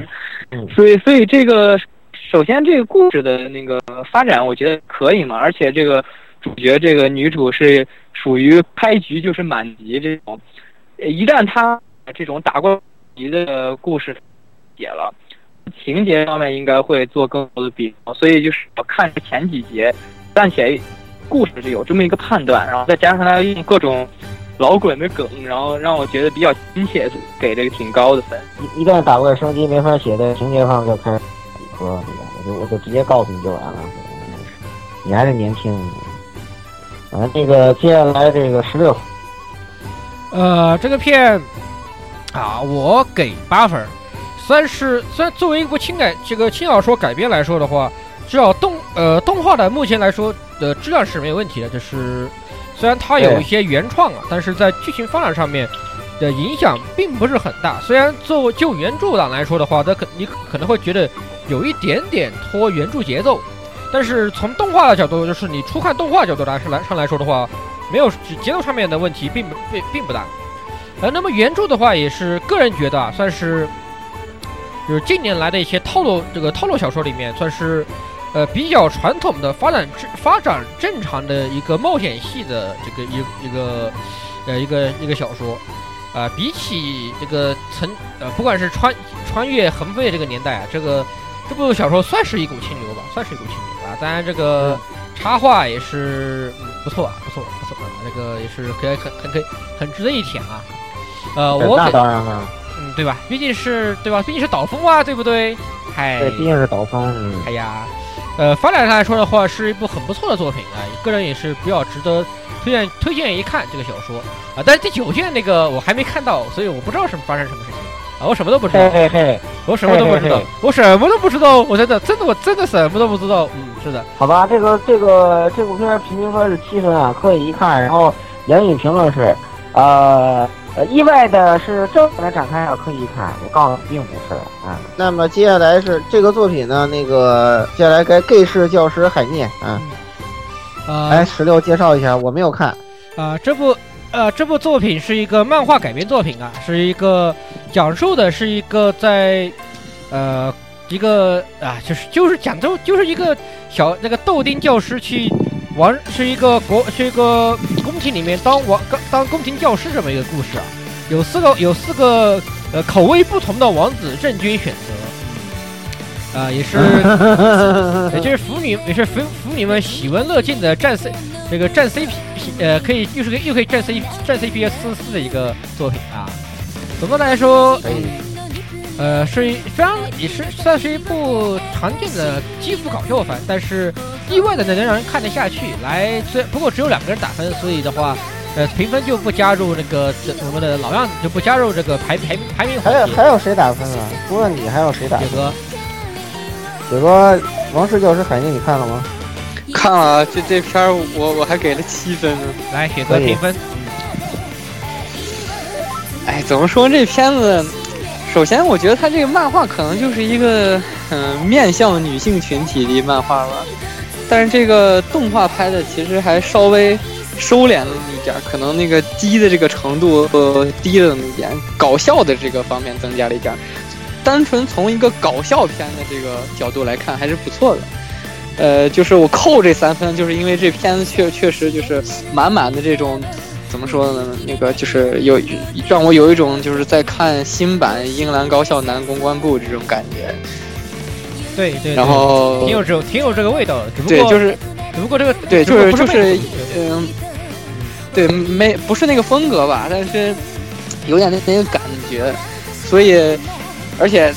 嗯所以，所以这个首先这个故事的那个发展，我觉得可以嘛，而且这个主角这个女主是属于开局就是满级这种，呃一旦她这种打怪级的故事写了。情节方面应该会做更多的比较，所以就是我看前几节，暂且故事是有这么一个判断，然后再加上他用各种老滚的梗，然后让我觉得比较亲切，给这个挺高的分。一一旦打怪升级没法写在情节上，就开始说这个，我就我就直接告诉你就完了。你还是年轻。啊，这个接下来这个十六，呃，这个片啊，我给八分算。是虽然作为一部轻改这个轻小说改编来说的话，至少动呃动画的目前来说的质量是没有问题的。就是虽然它有一些原创啊，但是在剧情发展上面的影响并不是很大。虽然作为就原著党来说的话，它可你可能会觉得有一点点拖原著节奏，但是从动画的角度，就是你初看动画角度来来上来说的话，没有节奏上面的问题并不并并不大。呃，那么原著的话也是个人觉得啊，算是。就是近年来的一些套路，这个套路小说里面算是，呃，比较传统的发展正发展正常的一个冒险系的这个一一个，呃，一个一个小说，啊，比起这个曾呃，不管是穿穿越横飞这个年代啊，这个这部小说算是一股清流吧，算是一股清流啊。当然，这个插画也是不错啊，不错不错啊，这个也是可以很很可以很值得一舔啊。呃，我那当然了。嗯，对吧？毕竟是对吧？毕竟是岛风啊，对不对？嗨，对，毕竟是岛风。嗯，哎呀，呃，发展上来说的话，是一部很不错的作品啊，个人也是比较值得推荐推荐一看这个小说啊。但是第九卷那个我还没看到，所以我不知道什么发生什么事情啊，我什么都不知道。嘿嘿，我什么都不知道，我什么都不知道，我真的真的我真的什么都不知道。嗯，是的。好吧，这个这个这部片平均分是七分啊，可以一看。然后言语评论是，呃。呃，意外的是，正面的展开啊可以看。我告诉你，并不是啊。那么接下来是这个作品呢？那个接下来该 gay 式教师海涅啊。呃，来十六介绍一下，我没有看。啊，这部呃这部作品是一个漫画改编作品啊，是一个讲述的是一个在呃一个啊就是就是讲就就是一个小那个豆丁教师去。王是一个国是一个宫廷里面当王当宫廷教师这么一个故事啊，有四个有四个呃口味不同的王子任君选择，啊也是 也就是腐女也是腐腐女们喜闻乐见的战 C 这个战 CP 呃可以又是个又可以战 C 战 CP 四四的一个作品啊，总的来说。呃，是非常也是算是一部常见的基础搞笑番，但是意外的能让人看得下去。来，虽不过只有两个人打分，所以的话，呃，评分就不加入那个这我们的老样子，就不加入这个排排排名。还有还有谁打分啊？除了你，还有谁打？雪哥，雪哥，《王室教师海涅》你看了吗？看了，这这片儿我我还给了七分呢。来，雪哥评分。哎，怎么说这片子？首先，我觉得他这个漫画可能就是一个嗯面向女性群体的漫画吧，但是这个动画拍的其实还稍微收敛了一点，可能那个低的这个程度呃低了那么一点，搞笑的这个方面增加了一点，单纯从一个搞笑片的这个角度来看还是不错的，呃，就是我扣这三分，就是因为这片子确确实就是满满的这种。怎么说呢？那个就是有让我有一种就是在看新版英兰高校男公关部这种感觉。对对。然后挺有这种挺有这个味道的。对，就是只不过这个对就是就是嗯，对没不是那个风格吧，但是有点那那个感觉。所以而且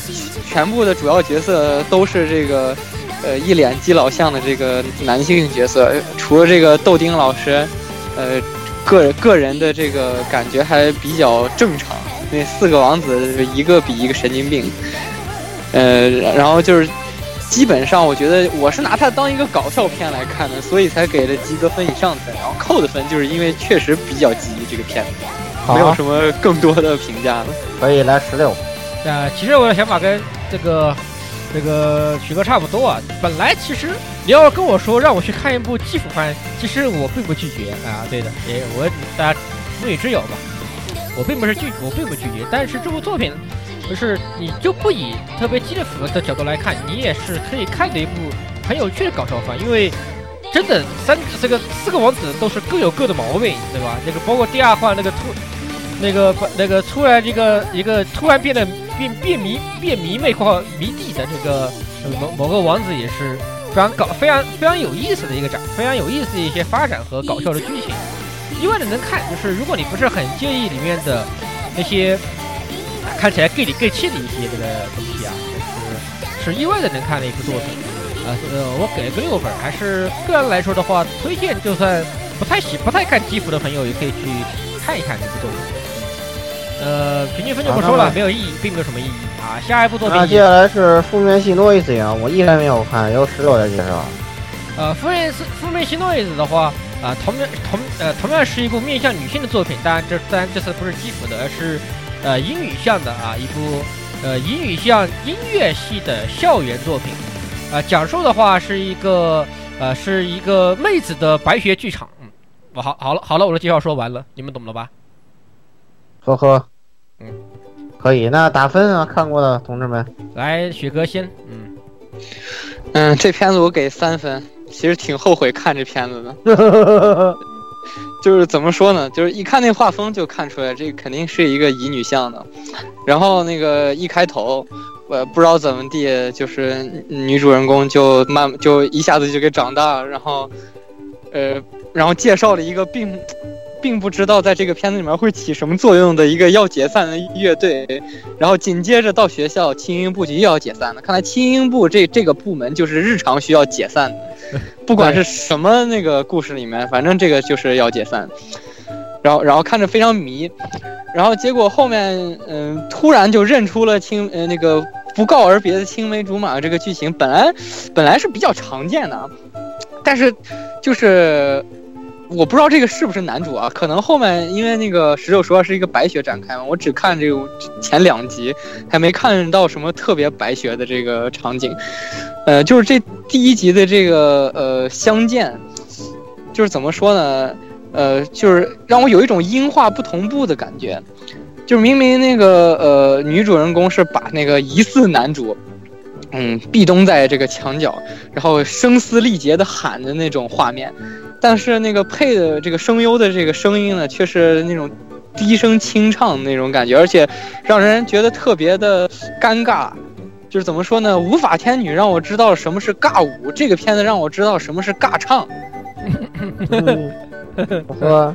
全部的主要角色都是这个呃一脸基佬相的这个男性角色，除了这个豆丁老师，呃。个个人的这个感觉还比较正常，那四个王子一个比一个神经病，呃，然后就是基本上我觉得我是拿它当一个搞笑片来看的，所以才给了及格分以上的分，然后扣的分就是因为确实比较急这个片子，没有什么更多的评价了。可以来十六。呃，其实我的想法跟这个。这个曲哥差不多啊。本来其实你要跟我说让我去看一部基辅番，其实我并不拒绝啊。对的，也我大家母女之友吧，我并不是拒，我并不拒绝。但是这部作品，就是你就不以特别基辅的角度来看，你也是可以看的一部很有趣的搞笑番。因为真的三这个四个王子都是各有各的毛病，对吧？那个包括第二话那个突那个那个突然一个一个突然变得。变变迷变迷妹或迷弟的这个某某个王子也是非常搞非常非常有意思的一个展，非常有意思的一些发展和搞笑的剧情。意外的能看，就是如果你不是很介意里面的那些看起来 gay 里 gay 气的一些这个东西啊，是是意外的能看的一部作品。啊，呃，我给个六分，还是个人来说的话，推荐就算不太喜不太看基服的朋友也可以去看一看这部作品。呃，平均分就不说了，没有意义，并没有什么意义啊。下一部作品，那接下来是负面系 noise 啊，我依然没有看，由石头来介绍。呃，负面是负面系 noise 的话，啊，同样同呃同样是一部面向女性的作品，当然这当然这次不是基辅的，而是呃英语向的啊一部呃英语向音乐系的校园作品。啊，讲述的话是一个，呃，是一个妹子的白学剧场。嗯，我好好了，好了，我的介绍说完了，你们懂了吧？呵呵，嗯，可以。那打分啊，看过的同志们，来，许哥先。嗯，嗯，这片子我给三分，其实挺后悔看这片子的。就是怎么说呢？就是一看那画风就看出来，这肯定是一个乙女向的。然后那个一开头。我不知道怎么地，就是女主人公就慢就一下子就给长大，然后，呃，然后介绍了一个并，并不知道在这个片子里面会起什么作用的一个要解散的乐队，然后紧接着到学校轻音部就又要解散了。看来轻音部这这个部门就是日常需要解散的，不管是什么那个故事里面，反正这个就是要解散。然后，然后看着非常迷。然后结果后面，嗯，突然就认出了青，呃，那个不告而别的青梅竹马这个剧情，本来，本来是比较常见的，但是，就是我不知道这个是不是男主啊？可能后面因为那个十六说是一个白雪展开嘛，我只看这个前两集，还没看到什么特别白雪的这个场景，呃，就是这第一集的这个呃相见，就是怎么说呢？呃，就是让我有一种音画不同步的感觉，就是明明那个呃女主人公是把那个疑似男主，嗯，壁咚在这个墙角，然后声嘶力竭的喊的那种画面，但是那个配的这个声优的这个声音呢，却是那种低声清唱那种感觉，而且让人觉得特别的尴尬。就是怎么说呢？无法天女让我知道什么是尬舞，这个片子让我知道什么是尬唱。呵，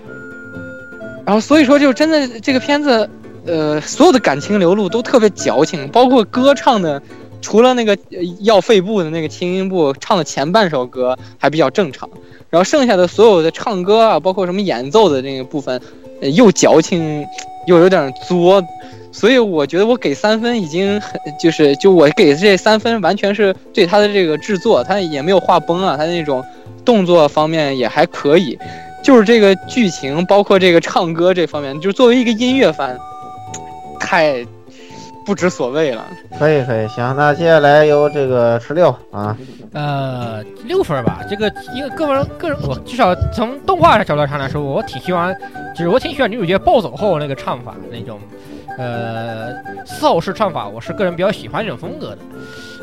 然后所以说，就真的这个片子，呃，所有的感情流露都特别矫情，包括歌唱的，除了那个要肺部的那个轻音部唱的前半首歌还比较正常，然后剩下的所有的唱歌啊，包括什么演奏的那个部分，又矫情又有点作，所以我觉得我给三分已经很就是就我给这三分完全是对他的这个制作，他也没有画崩啊，他那种动作方面也还可以。就是这个剧情，包括这个唱歌这方面，就作为一个音乐番，太不知所谓了。可以，可以，行，那接下来由这个十六啊，呃，六分吧。这个因为个人个人，我至少从动画的角度上来说，我挺喜欢，就是我挺喜欢女主角暴走后那个唱法那种，呃，嘶吼式唱法，我是个人比较喜欢这种风格的。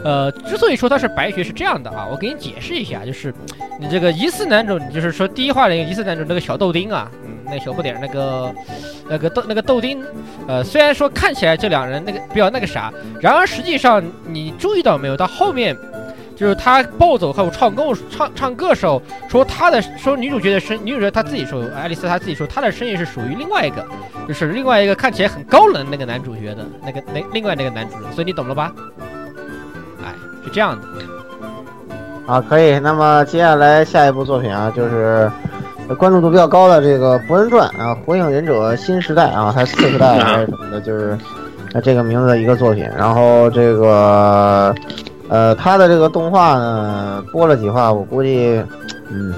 呃，之所以说他是白学是这样的啊，我给你解释一下，就是你这个疑似男主，你就是说第一话那个疑似男主那个小豆丁啊，嗯，那小不点那个那个豆那个豆丁，呃，虽然说看起来这两人那个比较那个啥，然而实际上你注意到没有，到后面就是他暴走后唱歌唱唱歌时候，说他的说女主角的声，女主角她自己说，爱丽丝她自己说她的声音是属于另外一个，就是另外一个看起来很高冷那个男主角的那个那另外那个男主角，所以你懂了吧？哎是这样的，啊，可以。那么接下来下一部作品啊，就是关注度比较高的这个《博人传》啊，《火影忍者新时代》啊，还是次时代还是什么的，就是这个名字的一个作品。然后这个呃，他的这个动画呢，播了几话，我估计，嗯，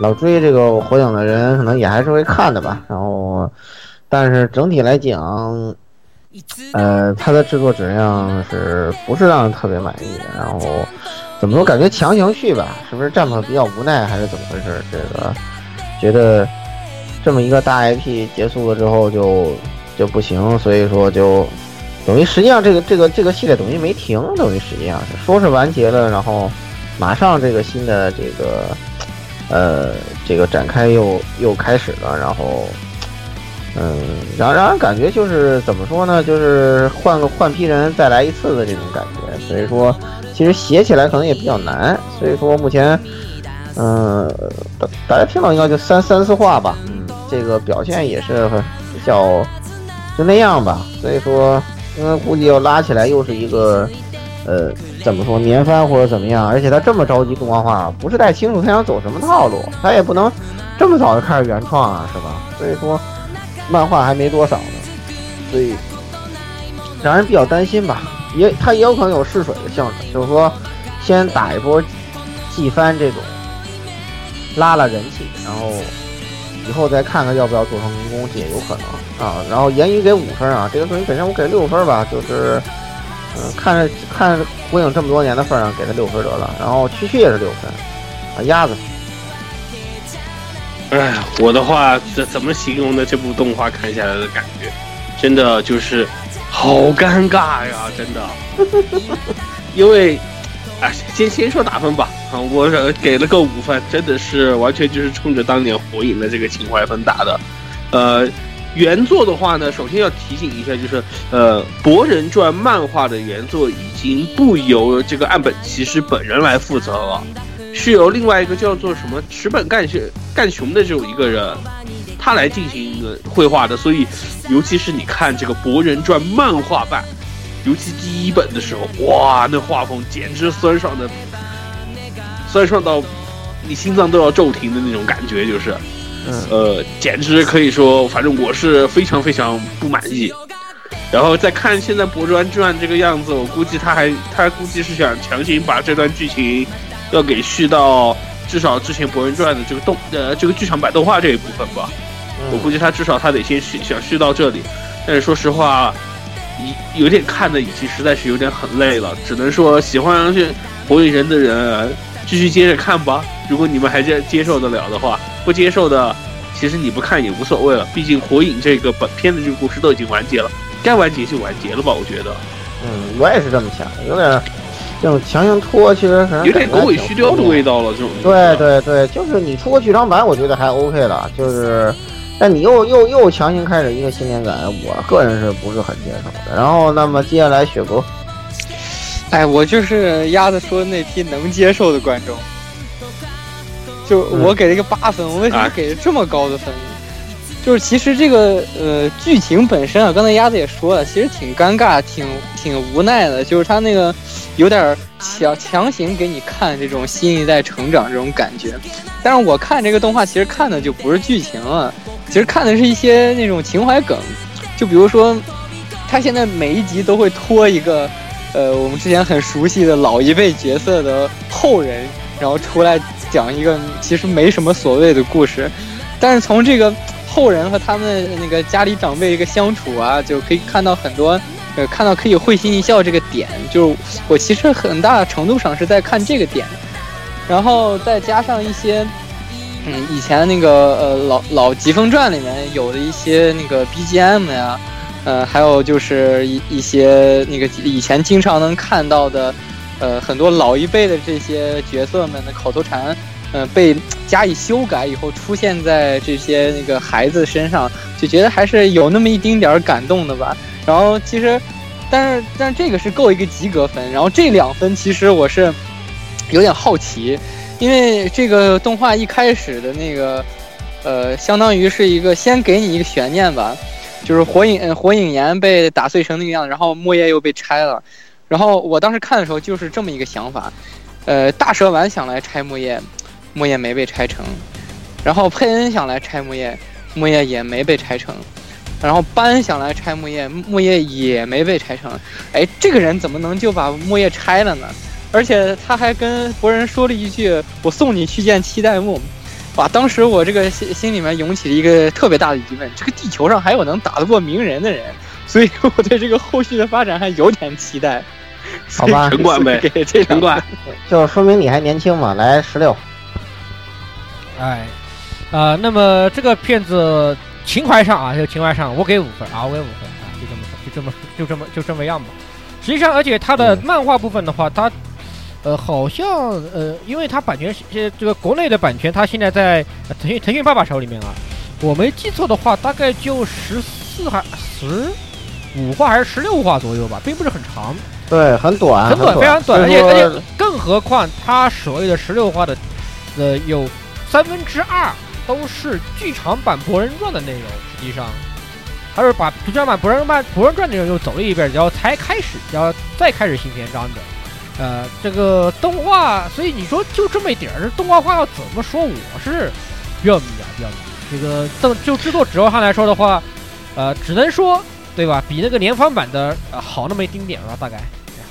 老追这个火影的人可能也还是会看的吧。然后，但是整体来讲。呃，它的制作质量是不是让人特别满意的？然后怎么说？感觉强行续吧，是不是战友比较无奈，还是怎么回事？这个觉得这么一个大 IP 结束了之后就就不行，所以说就等于实际上这个这个这个系列等于没停，等于实际上说是完结了，然后马上这个新的这个呃这个展开又又开始了，然后。嗯，让让人感觉就是怎么说呢，就是换个换批人再来一次的这种感觉。所以说，其实写起来可能也比较难。所以说，目前，嗯、大大家听到应该就三三四话吧，嗯，这个表现也是比较就那样吧。所以说，因为估计要拉起来又是一个，呃，怎么说年番或者怎么样，而且他这么着急动画化，不是太清楚他想走什么套路，他也不能这么早就开始原创啊，是吧？所以说。漫画还没多少呢，所以让人比较担心吧。也他也有可能有试水的性质，就是说先打一波季番这种拉拉人气，然后以后再看看要不要做成民工也有可能啊。然后言语给五分啊，这个作品本身我给六分吧，就是嗯看着看火影这么多年的份上给他六分得了。然后区区也是六分啊，鸭子。哎，我的话怎怎么形容呢？这部动画看下来的感觉，真的就是好尴尬呀，真的。因为，啊，先先说打分吧，啊，我给了个五分，真的是完全就是冲着当年火影的这个情怀分打的。呃，原作的话呢，首先要提醒一下，就是呃，《博人传》漫画的原作已经不由这个岸本齐史本人来负责了。是由另外一个叫做什么池本干雄干雄的这种一个人，他来进行绘画的。所以，尤其是你看这个《博人传》漫画版，尤其第一本的时候，哇，那画风简直酸爽的，酸爽到你心脏都要骤停的那种感觉，就是，呃，简直可以说，反正我是非常非常不满意。然后再看现在《博人传》这个样子，我估计他还他估计是想强行把这段剧情。要给续到至少之前《博人传》的这个动呃这个剧场版动画这一部分吧，我估计他至少他得先续想续到这里，但是说实话，有有点看的已经实在是有点很累了，只能说喜欢是火影人的人继续接着看吧。如果你们还接接受得了的话，不接受的其实你不看也无所谓了，毕竟火影这个本片的这个故事都已经完结了，该完结就完结了吧，我觉得。嗯，我也是这么想，有点。这种强行拖，其实有点狗尾续貂的味道了。这种对对对，就是你出个剧场版，我觉得还 OK 了。就是，但你又又又强行开始一个新年感，我个人是不是很接受的。然后，那么接下来雪哥，哎，我就是鸭子说那批能接受的观众，就我给了一个八分，我为什么给了这么高的分？就是其实这个呃剧情本身啊，刚才鸭子也说了，其实挺尴尬，挺挺无奈的。就是他那个有点强强行给你看这种新一代成长这种感觉。但是我看这个动画，其实看的就不是剧情了，其实看的是一些那种情怀梗。就比如说，他现在每一集都会拖一个呃我们之前很熟悉的老一辈角色的后人，然后出来讲一个其实没什么所谓的故事。但是从这个。后人和他们那个家里长辈一个相处啊，就可以看到很多，呃，看到可以会心一笑这个点，就我其实很大程度上是在看这个点，然后再加上一些，嗯，以前那个呃老老《疾风传》里面有的一些那个 BGM 呀，呃，还有就是一一些那个以前经常能看到的，呃，很多老一辈的这些角色们的口头禅。嗯，被加以修改以后出现在这些那个孩子身上，就觉得还是有那么一丁点儿感动的吧。然后其实，但是但是这个是够一个及格分。然后这两分其实我是有点好奇，因为这个动画一开始的那个，呃，相当于是一个先给你一个悬念吧，就是火影火影岩被打碎成那个样子，然后木叶又被拆了。然后我当时看的时候就是这么一个想法，呃，大蛇丸想来拆木叶。木叶没被拆成，然后佩恩想来拆木叶，木叶也没被拆成，然后班想来拆木叶，木叶也没被拆成。哎，这个人怎么能就把木叶拆了呢？而且他还跟博人说了一句：“我送你去见七代目。”哇！当时我这个心心里面涌起了一个特别大的疑问：这个地球上还有能打得过鸣人的人？所以我对这个后续的发展还有点期待。好吧，城管呗，城管，就说明你还年轻嘛。来，十六。哎，啊，那么这个片子情怀上啊，就情怀上，我给五分啊，我给五分啊，就这么就这么就这么就这么样吧。实际上，而且它的漫画部分的话，它呃好像呃，因为它版权是这个国内的版权，它现在在腾讯腾讯爸爸手里面啊。我没记错的话，大概就十四四还十五话还是十六话左右吧，并不是很长，对，很短，很短，非常短，而且而且更何况它所谓的十六话的，呃，有三分之二都是剧场版《博人传》的内容，实际上。他是把剧场版《博人传》《博人传》内容又走了一遍，然后才开始，然后再开始新篇章的。呃，这个动画，所以你说就这么一点儿，这动画化要怎么说？我是比较迷啊，比较。这个动就制作质量上来说的话，呃，只能说对吧，比那个联防版的呃好那么一丁点吧，大概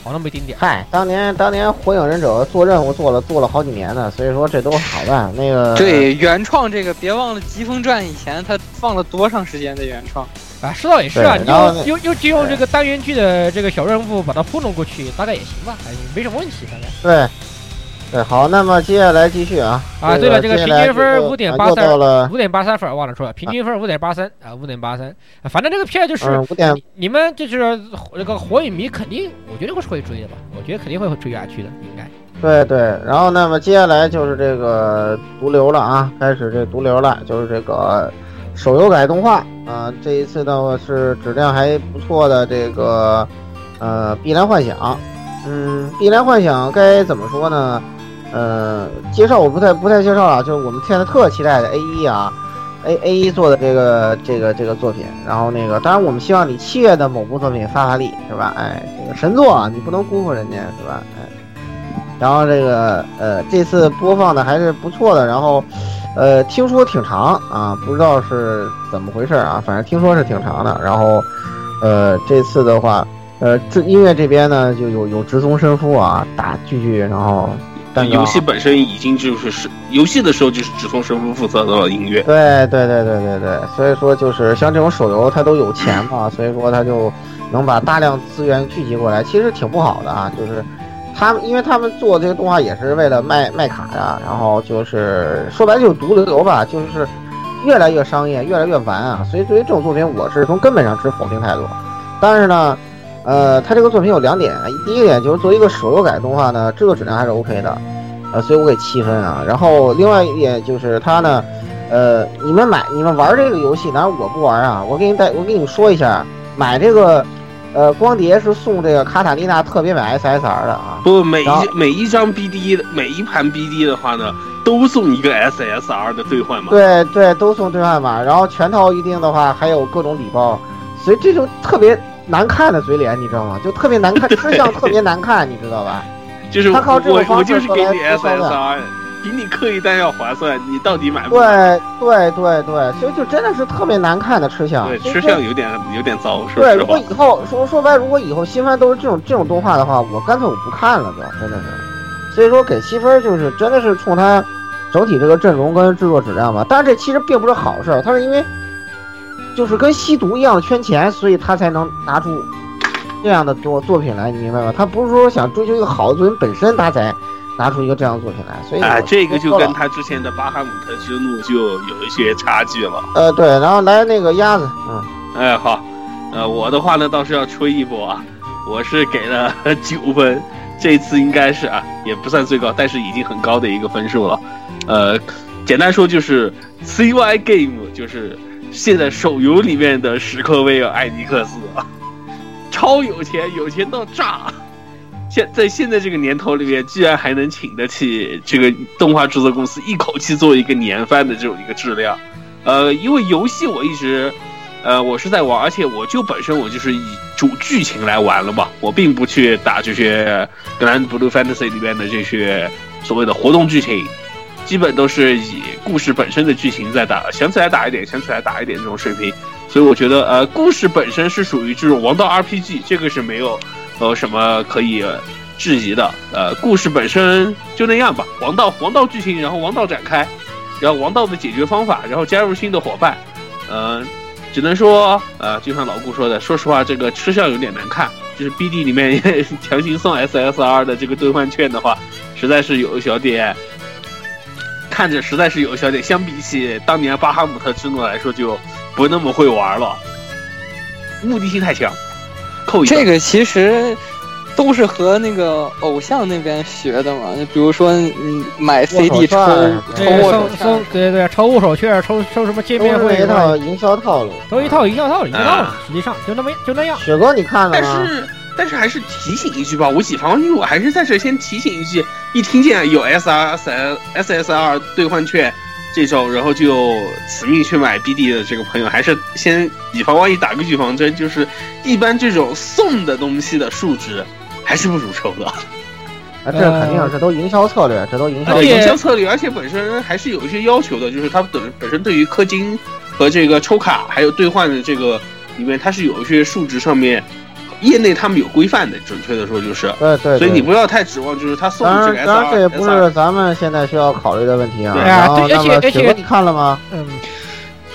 好那么一丁点。嗨，当年当年《火影忍者》做任务做了做了好几年呢，所以说这都好办。那个对原创这个，别忘了《疾风传》以前他放了多长时间的原创。啊，说到也是啊，你对然后就用这个单元剧的这个小任务把它糊弄过去，大概也行吧，哎，没什么问题，大概。对，对，好，那么接下来继续啊。啊，对了，这个平均分五点八三，了五点八三分，忘了说了，平均分五点八三啊，五点八三。反正这个片就是你们就是那个火影迷肯定，我觉得会会追的吧，我觉得肯定会追下去的，应该。对对，然后那么接下来就是这个毒瘤了啊，开始这毒瘤了，就是这个手游改动画啊，这一次的话是质量还不错的这个呃《碧蓝幻想》，嗯，《碧蓝幻想》该怎么说呢？呃，介绍我不太不太介绍了，就是我们现在特期待的 A 一啊，A A 一做的这个这个这个作品，然后那个当然我们希望你七月的某部作品发发力是吧？哎，这个神作啊，你不能辜负人家是吧？哎。然后这个呃，这次播放的还是不错的。然后，呃，听说挺长啊，不知道是怎么回事啊，反正听说是挺长的。然后，呃，这次的话，呃，这音乐这边呢就有有直松伸夫啊打句句，然后但游戏本身已经就是是游戏的时候就是直通神父负责的了音乐。对对对对对对，所以说就是像这种手游它都有钱嘛，所以说它就能把大量资源聚集过来，其实挺不好的啊，就是。他们因为他们做这个动画也是为了卖卖卡呀，然后就是说白了就是毒瘤吧，就是越来越商业，越来越完啊。所以对于这种作品，我是从根本上持否定态度。但是呢，呃，他这个作品有两点，第一点就是作为一个手游改动画呢，制作质量还是 OK 的，呃，所以我给七分啊。然后另外一点就是他呢，呃，你们买你们玩这个游戏，当然我不玩啊，我给你带我给你们说一下，买这个。呃，光碟是送这个卡塔丽娜特别版 SSR 的啊。不，每一每一张 BD 的每一盘 BD 的话呢，都送一个 SSR 的兑换码。对对，都送兑换码，然后全套预定的话还有各种礼包，所以这种特别难看的嘴脸，你知道吗？就特别难看，吃相特别难看，你知道吧？就是他靠这种方式给你 SSR。比你刻一单要划算，你到底买不买？对对对对，所以就真的是特别难看的吃相，对吃相有点有点糟。是对，如果以后说说白，如果以后新番都是这种这种动画的话，我干脆我不看了，就真的是。所以说给七分就是真的是冲他整体这个阵容跟制作质量吧。但是这其实并不是好事，他是因为就是跟吸毒一样圈钱，所以他才能拿出这样的作作品来，你明白吗？他不是说想追求一个好的作品本身，他才。拿出一个这样的作品来，所以啊，这个就跟他之前的《巴哈姆特之怒》就有一些差距了。呃，对，然后来那个鸭子，嗯，哎，好，呃，我的话呢倒是要吹一波啊，我是给了 九分，这次应该是啊，也不算最高，但是已经很高的一个分数了。呃，简单说就是 CY Game 就是现在手游里面的史克威尔艾尼克斯啊，超有钱，有钱到炸。现在现在这个年头里面，居然还能请得起这个动画制作公司一口气做一个年番的这种一个质量，呃，因为游戏我一直，呃，我是在玩，而且我就本身我就是以主剧情来玩了嘛，我并不去打这些《Grand Blue Fantasy》里面的这些所谓的活动剧情，基本都是以故事本身的剧情在打，想起来打一点，想起来打一点这种水平，所以我觉得，呃，故事本身是属于这种王道 RPG，这个是没有。有什么可以质疑的？呃，故事本身就那样吧。王道王道剧情，然后王道展开，然后王道的解决方法，然后加入新的伙伴。嗯，只能说，呃，就像老顾说的，说实话，这个吃相有点难看。就是 BD 里面强行送 SSR 的这个兑换券的话，实在是有一小点，看着实在是有一小点。相比起当年巴哈姆特之怒来说，就不那么会玩了，目的性太强。这个其实都是和那个偶像那边学的嘛，就比如说嗯买 CD 抽抽握手对对，抽握手券，抽抽什么见面会都是一套营销套路。都一套营销套路，一个道理啊，实际上就那么就那样。雪哥，你看了但？是但是还是提醒一句吧，我以防于我还是在这先提醒一句，一听见有 S R S S S R 兑换券这种，然后就死命去买 B D 的这个朋友，还是先以防万一打个预防针，就是一般这种送的东西的数值还是不如抽的。啊，这肯定，这都营销策略，这都营销而且对营销策略，而且本身还是有一些要求的，就是它本本身对于氪金和这个抽卡还有兑换的这个里面，它是有一些数值上面，业内他们有规范的，准确的说就是，对对。所以你不要太指望就是他送当然，的这个 S 当然，这也不是咱们现在需要考虑的问题啊。对啊然后对而且你看了吗？嗯，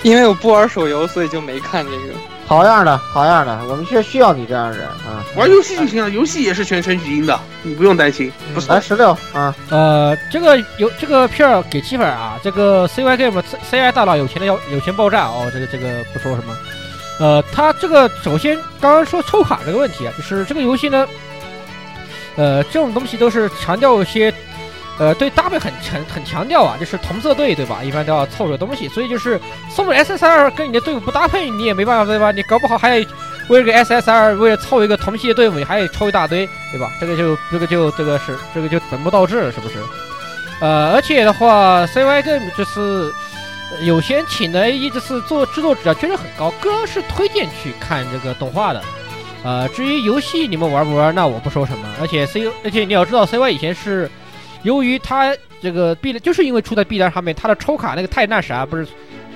因为我不玩手游，所以就没看这个。好样的，好样的，我们却需要你这样的人啊！玩游戏就行了，游戏也是全程语音的，你不用担心。不是来十六啊，呃，这个有这个片儿给七分啊，这个 CY Game CI 大佬有钱的要有钱爆炸哦，这个这个不说什么。呃，他这个首先刚刚说抽卡这个问题啊，就是这个游戏呢，呃，这种东西都是强调一些，呃，对搭配很很很强调啊，就是同色队对吧？一般都要凑这个东西，所以就是送了 SSR 跟你的队伍不搭配，你也没办法对吧？你搞不好还要为了个 SSR 为了凑一个同系的队伍，你还得抽一大堆对吧？这个就这个就这个是这个就本末倒置了，是不是？呃，而且的话，CY Game 这次有些人请的 AE 这次做制作质量确实很高，个人是推荐去看这个动画的。呃，至于游戏你们玩不玩，那我不说什么。而且 C，而且你要知道，CY 以前是由于他这个 B 就是因为出在 B 站上面，他的抽卡那个太那啥，不是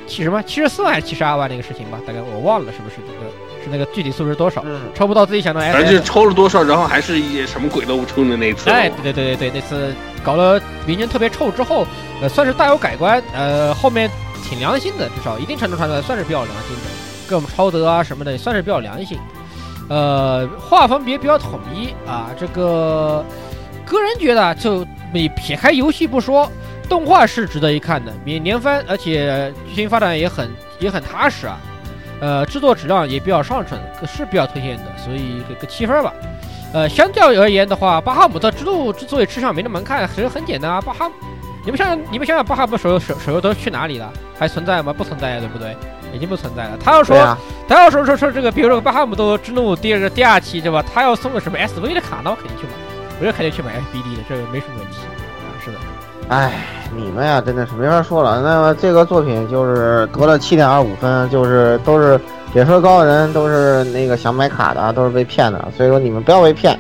七什么七十四万还是七十二万那个事情吧？大概我忘了是不是这个是那个具体数值多少，嗯，抽不到自己想要的 S。反正就是抽了多少，然后还是一什么鬼都不抽的那一次。哎，对对对对对，那次搞了名声特别臭之后，呃，算是大有改观。呃，后面挺良心的，至少一定程度上来算是比较良心的，跟我们超德啊什么的也算是比较良心。呃，画风也比较统一啊。这个个人觉得啊，就你撇开游戏不说，动画是值得一看的，免年番，而且剧情发展也很也很踏实啊。呃，制作质量也比较上乘，是比较推荐的，所以给个七分吧。呃，相较而言的话，巴哈姆特之路之所以吃上没那么难看，其实很简单啊。巴哈，你们想想，你们想想，巴哈姆手游手手游都去哪里了？还存在吗？不存在呀，对不对？已经不存在了。他要说，啊，他要说说说这个，比如说巴哈姆特之怒第二个第二期对吧？他要送个什么 SV 的卡，那我肯定去买，我就肯定去买 FBD 的，这个没什么问题啊。是的，哎，你们呀，真的是没法说了。那么这个作品就是得了七点二五分，就是都是解说高的人都是那个想买卡的，都是被骗的。所以说你们不要被骗。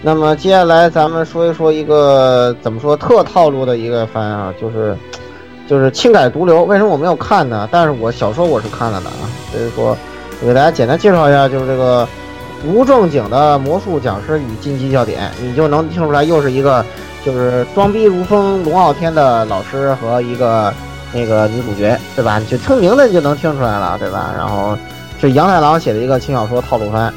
那么接下来咱们说一说一个怎么说特套路的一个番啊，就是就是轻改毒瘤。为什么我没有看呢？但是我小说我是看了的啊。所以说我给大家简单介绍一下，就是这个不正经的魔术讲师与禁忌笑点，你就能听出来又是一个。就是装逼如风龙傲天的老师和一个那个女主角，对吧？就听名字你就能听出来了，对吧？然后是杨太郎写的一个轻小说套路番，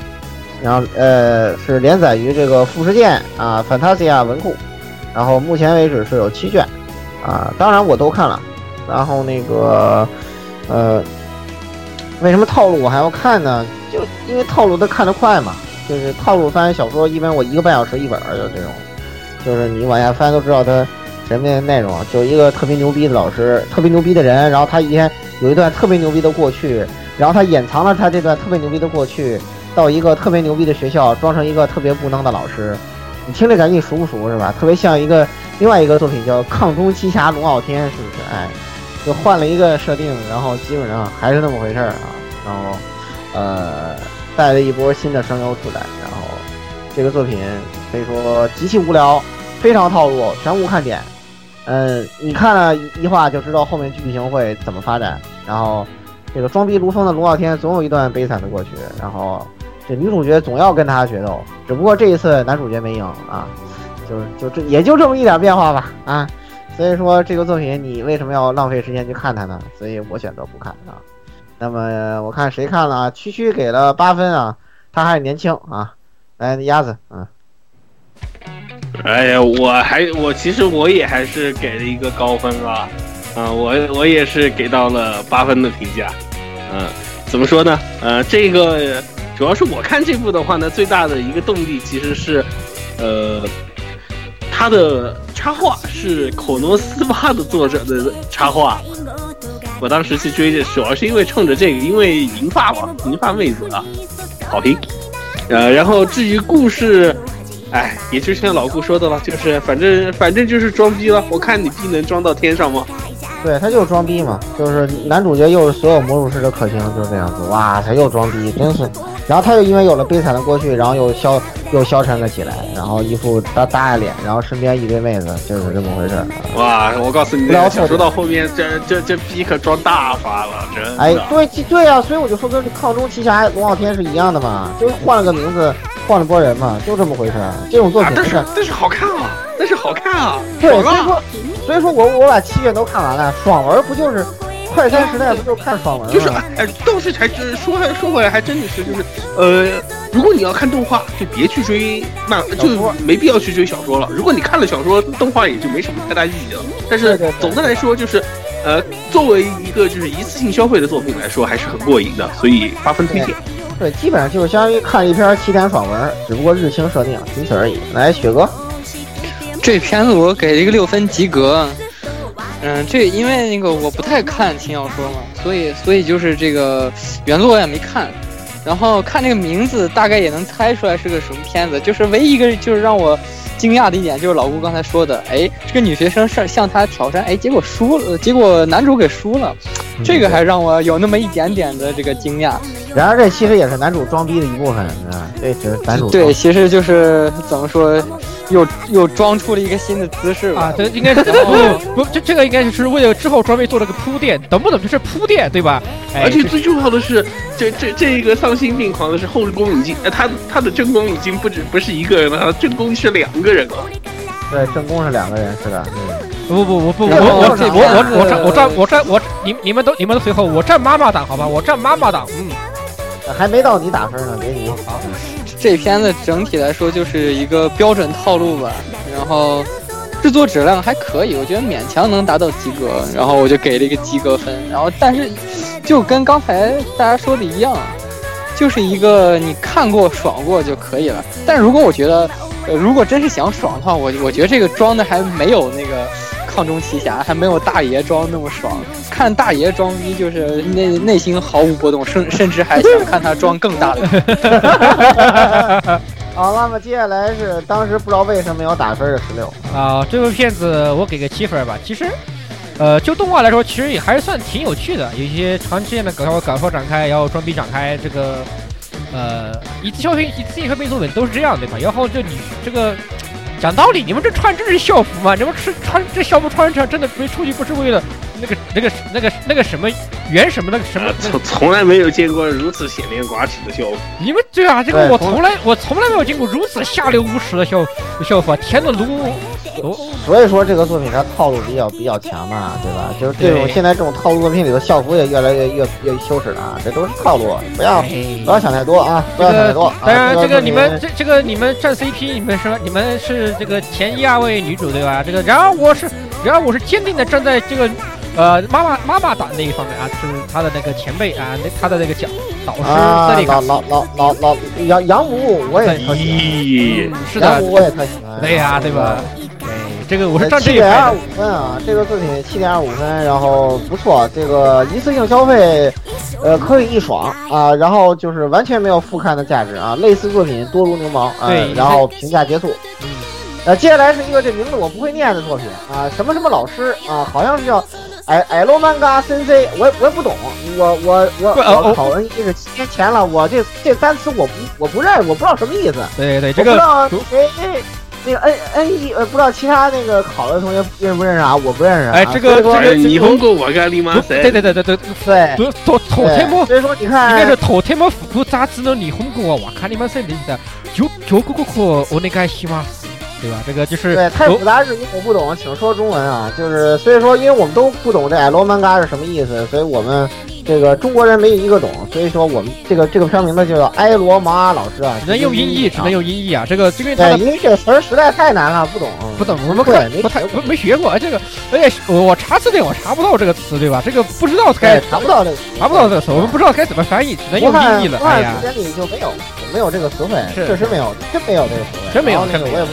然后呃是连载于这个富士见啊 Fantasia 文库，然后目前为止是有七卷啊，当然我都看了，然后那个呃为什么套路我还要看呢？就因为套路它看得快嘛，就是套路番小说一般我一个半小时一本儿就这种。就是你往下翻都知道他什么内容，就一个特别牛逼的老师，特别牛逼的人，然后他一天有一段特别牛逼的过去，然后他掩藏了他这段特别牛逼的过去，到一个特别牛逼的学校，装成一个特别无能的老师。你听这感觉熟不熟是吧？特别像一个另外一个作品叫《抗中奇侠龙傲天》，是不是？哎，就换了一个设定，然后基本上还是那么回事儿啊。然后呃，带了一波新的声优出来，然后这个作品可以说极其无聊。非常套路，全无看点。嗯，你看了一话就知道后面剧情会怎么发展。然后，这个装逼如风的龙傲天总有一段悲惨的过去。然后，这女主角总要跟他决斗，只不过这一次男主角没赢啊，就是就这也就这么一点变化吧啊。所以说这个作品你为什么要浪费时间去看它呢？所以我选择不看啊。那么我看谁看了啊？区区给了八分啊，他还年轻啊。来，鸭子，嗯。哎呀，我还我其实我也还是给了一个高分啊，啊，我我也是给到了八分的评价，嗯，怎么说呢？呃，这个主要是我看这部的话呢，最大的一个动力其实是呃，他的插画是口诺斯巴的作者的插画。我当时去追这，主要是因为冲着这个，因为银发嘛，银发妹子啊，好评。呃，然后至于故事，哎，也就像老顾说的了，就是反正反正就是装逼了。我看你逼能装到天上吗？对他就是装逼嘛，就是男主角又是所有魔术师的克星，就是这样子。哇，他又装逼，真是。然后他又因为有了悲惨的过去，然后又消又消沉了起来，然后一副大大爱脸，然后身边一堆妹子，就是这么回事。哇，我告诉你，小说到后面，这这这逼可装大发了，真。哎，对对呀，所以我就说跟《抗中奇侠》龙傲天是一样的嘛，就是换了个名字，换了波人嘛，就这么回事。这种作品，但是但是好看啊，但是好看啊，对，所以说。所以说我我把七卷都看完了，爽文不就是快餐时代不就是看爽文吗？就是哎，倒是还真说说回来还真的是就是，呃，如果你要看动画，就别去追漫，就没必要去追小说了。如果你看了小说，动画也就没什么太大意义了。但是总的来说，就是呃，作为一个就是一次性消费的作品来说，还是很过瘾的，所以八分推荐。对，基本上就是相当于看一篇七天爽文，只不过日清设定，仅此而已。来，雪哥。这片子我给了一个六分及格，嗯，这因为那个我不太看轻小说嘛，所以所以就是这个原作我也没看，然后看这个名字大概也能猜出来是个什么片子，就是唯一一个就是让我惊讶的一点就是老顾刚才说的，哎，这个女学生是向他挑战，哎，结果输了，结果男主给输了，这个还让我有那么一点点的这个惊讶。然而这其实也是男主装逼的一部分，啊，这只是男主对，其实就是怎么说？又又装出了一个新的姿势啊！这应该是不不，这这个应该就是为了之后专门做了个铺垫，懂不懂？就是铺垫，对吧？而且最重要的是，这这这一个丧心病狂的是后宫已经，他他的正宫已经不止不是一个人了，正宫是两个人了。对，正宫是两个人，是的。嗯不不不不，我我我我我站我站我站我你你们都你们都随后，我站妈妈党，好吧？我站妈妈党，嗯。还没到你打分呢，给你。好，这片子整体来说就是一个标准套路吧，然后制作质量还可以，我觉得勉强能达到及格，然后我就给了一个及格分。然后但是就跟刚才大家说的一样，就是一个你看过爽过就可以了。但如果我觉得，呃，如果真是想爽的话，我我觉得这个装的还没有那个。抗中奇侠还没有大爷装那么爽，看大爷装逼就是内内心毫无波动，甚甚至还想看他装更大的。好，那么接下来是当时不知道为什么要打分的十六啊，这部片子我给个七分吧。其实，呃，就动画来说，其实也还是算挺有趣的，有一些常见的搞笑搞笑展开，然后装逼展开，这个呃一次消费一次性消费作品都是这样对吧？然后就你这个。讲道理，你们这穿这是校服吗？你们穿穿这校服穿上真的没出去不是为了那个那个那个那个什么原什么那个什么？从从来没有见过如此显脸寡耻的校服。你们对啊，这个我从来我从来没有见过如此下流无耻的校校服，天呐，撸！所以说这个作品它套路比较比较强嘛，对吧？就是这种现在这种套路作品里的校服也越来越越越羞耻了，这都是套路，不要不要想太多啊，不要想太多。当然，这个你们这这个你们站 CP，你们说你们是这个前一二位女主对吧？这个然而我是然而我是坚定的站在这个呃妈妈妈妈党那一方面啊，就是他的那个前辈啊，那他的那个讲导师老老老老老杨杨武我也特喜欢，是的，我也特喜欢，对呀，对吧？这个我是七点二五分啊，这个作品七点二五分，然后不错，这个一次性消费，呃，可以一爽啊，然后就是完全没有复看的价值啊，类似作品多如牛毛啊，然后评价结束。嗯，呃，接下来是一个这名字我不会念的作品啊，什么什么老师啊，好像是叫艾艾罗曼嘎森 C，我也我也不懂，我我我我考 N 一是七年前了，我这这单词我不我不认，我不知道什么意思。对对，这个。那个 N N 一呃，不知道其他那个考的同学认不认识啊？我不认识。哎，这个这个霓虹过我干你妈塞！对对对对对对，不头头天么？所以说你看，应该是头天么复古杂志的霓虹过我看你妈塞的意思，就就这个课我那个喜欢。对吧？这个就是对太复杂日语我不懂，请说中文啊！就是所以说，因为我们都不懂这艾罗曼嘎是什么意思，所以我们这个中国人没有一个懂，所以说我们这个这个片名字就叫埃罗玛老师啊，只能用音译，只能用音译啊！这个因为对，因为这词儿实在太难了，不懂。不懂，我们看不太不没学过这个，而且我我查字典我查不到这个词，对吧？这个不知道该查不到这个查不到这个词，我们不知道该怎么翻译，只能用音译了。哎呀，字典里就没有没有这个词汇，确实没有，真没有这个词汇，真没有，真没有。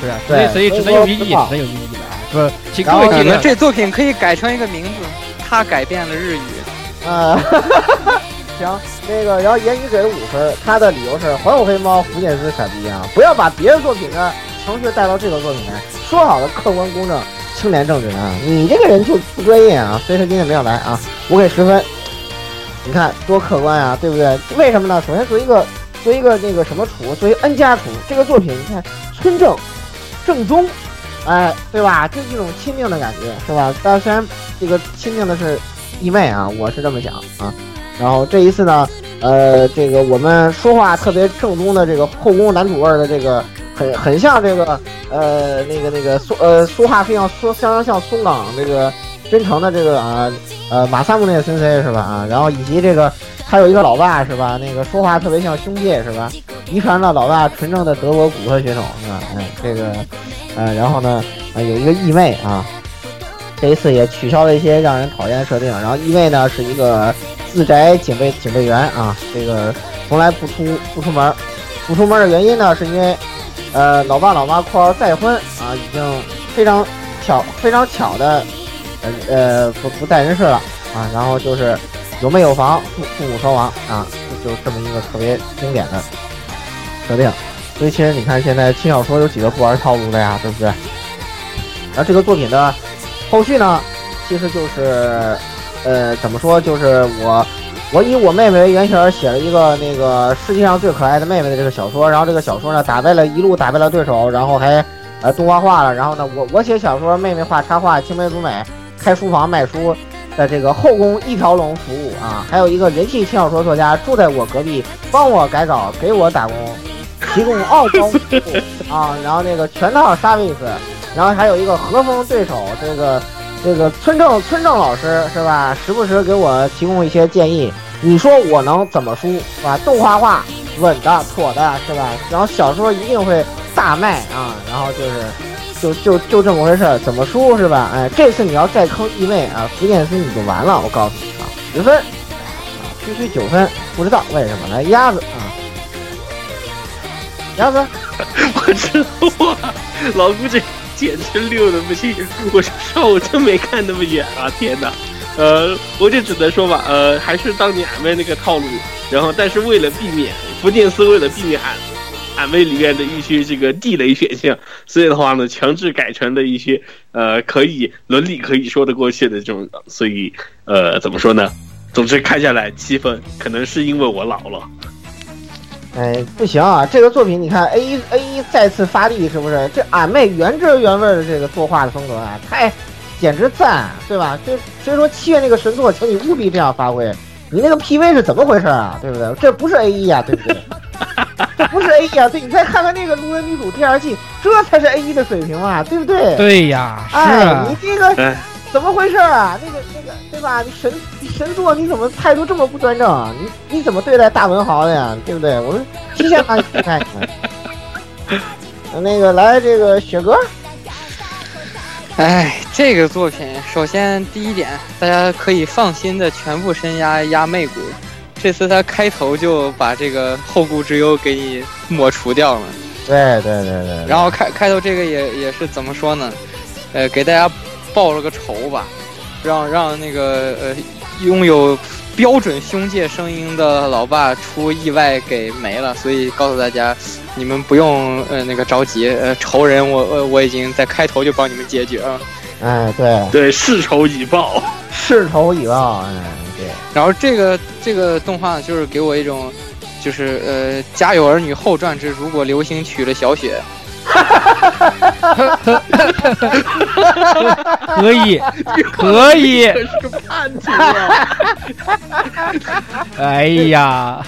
是啊，所以所以只能用音译，只能用音译了。不，请各位记得这作品可以改成一个名字，它改变了日语。啊，行，那个，然后言语给了五分，他的理由是还我黑猫，福建斯傻逼啊！不要把别的作品的程序带到这个作品来，说好的客观公正、清廉正直啊！你这个人就不专业啊！所以说今天没有来啊，我给十分。你看多客观啊，对不对？为什么呢？首先作为一个作为一个那个什么厨，作为 N 家厨，这个作品你看村正正宗。哎，对吧？就一种亲命的感觉，是吧？但虽然这个亲命的是义妹啊，我是这么想啊。然后这一次呢，呃，这个我们说话特别正宗的这个后宫男主味的这个，很很像这个呃那个那个说呃说话非常说相当像松冈这个真诚的这个啊呃马萨姆那个森 C 是吧啊？然后以及这个他有一个老爸是吧？那个说话特别像兄弟是吧？遗传了老爸纯正的德国骨科血统是吧？哎，这个。呃，然后呢，呃，有一个义妹啊，这一次也取消了一些让人讨厌的设定。然后义妹呢是一个自宅警备警备员啊，这个从来不出不出门，不出门的原因呢是因为，呃，老爸老妈括号再婚啊，已经非常巧非常巧的，呃呃不不在人世了啊。然后就是有没有房，父父母双亡啊，就这么一个特别经典的设定。所以其实你看，现在轻小说有几个不玩套路的呀，对不对？然后这个作品的后续呢，其实就是，呃，怎么说？就是我，我以我妹妹为原型写了一个那个世界上最可爱的妹妹的这个小说。然后这个小说呢，打败了一路打败了对手，然后还呃动画化了。然后呢，我我写小说，妹妹画插画，青梅竹马，开书房卖书的这个后宫一条龙服务啊。还有一个人气轻小说作家住在我隔壁，帮我改稿，给我打工。提供傲娇 服务啊，然后那个全套 service，然后还有一个和风对手，这个这个村正村正老师是吧？时不时给我提供一些建议，你说我能怎么输是吧？动画化稳的妥的是吧？然后小说一定会大卖啊，然后就是就就就这么回事，怎么输是吧？哎，这次你要再坑一位啊，福建斯你就完了，我告诉你啊，十分啊，区区九分，不知道为什么来鸭子啊。鸭子，我知道啊，老估计简直溜的不行。我说我真没看那么远啊！天哪，呃，我就只能说吧，呃，还是当年俺妹那个套路。然后，但是为了避免福建斯为了避免俺俺妹里面的一些这个地雷选项，所以的话呢，强制改成了一些呃可以伦理可以说得过去的这种。所以，呃，怎么说呢？总之看下来七分，可能是因为我老了。哎，不行啊！这个作品你看，A 一 A 一再次发力，是不是？这俺妹原汁原味的这个作画的风格啊，太简直赞，对吧？就所以说七月那个神作，请你务必这样发挥。你那个 PV 是怎么回事啊？对不对？这不是 A 一啊，对不对？这 不是 A 一啊，对你再看看那个路人女主第二季，这才是 A 一的水平啊，对不对？对呀，是啊，你这个。怎么回事啊？那个那个，对吧？你神神作，你怎么态度这么不端正啊？你你怎么对待大文豪的呀？对不对？我们提前把你看。那个来，这个雪哥。哎，这个作品，首先第一点，大家可以放心的全部身压压妹骨。这次他开头就把这个后顾之忧给你抹除掉了。对对对对。然后开开头这个也也是怎么说呢？呃，给大家。报了个仇吧，让让那个呃拥有标准胸界声音的老爸出意外给没了，所以告诉大家，你们不用呃那个着急，呃仇人我呃我已经在开头就帮你们解决了。哎，对对，世仇已报，世仇已报，哎对。然后这个这个动画就是给我一种，就是呃家有儿女后传之如果流星娶了小雪。可以，可以。是个叛徒啊！哎呀，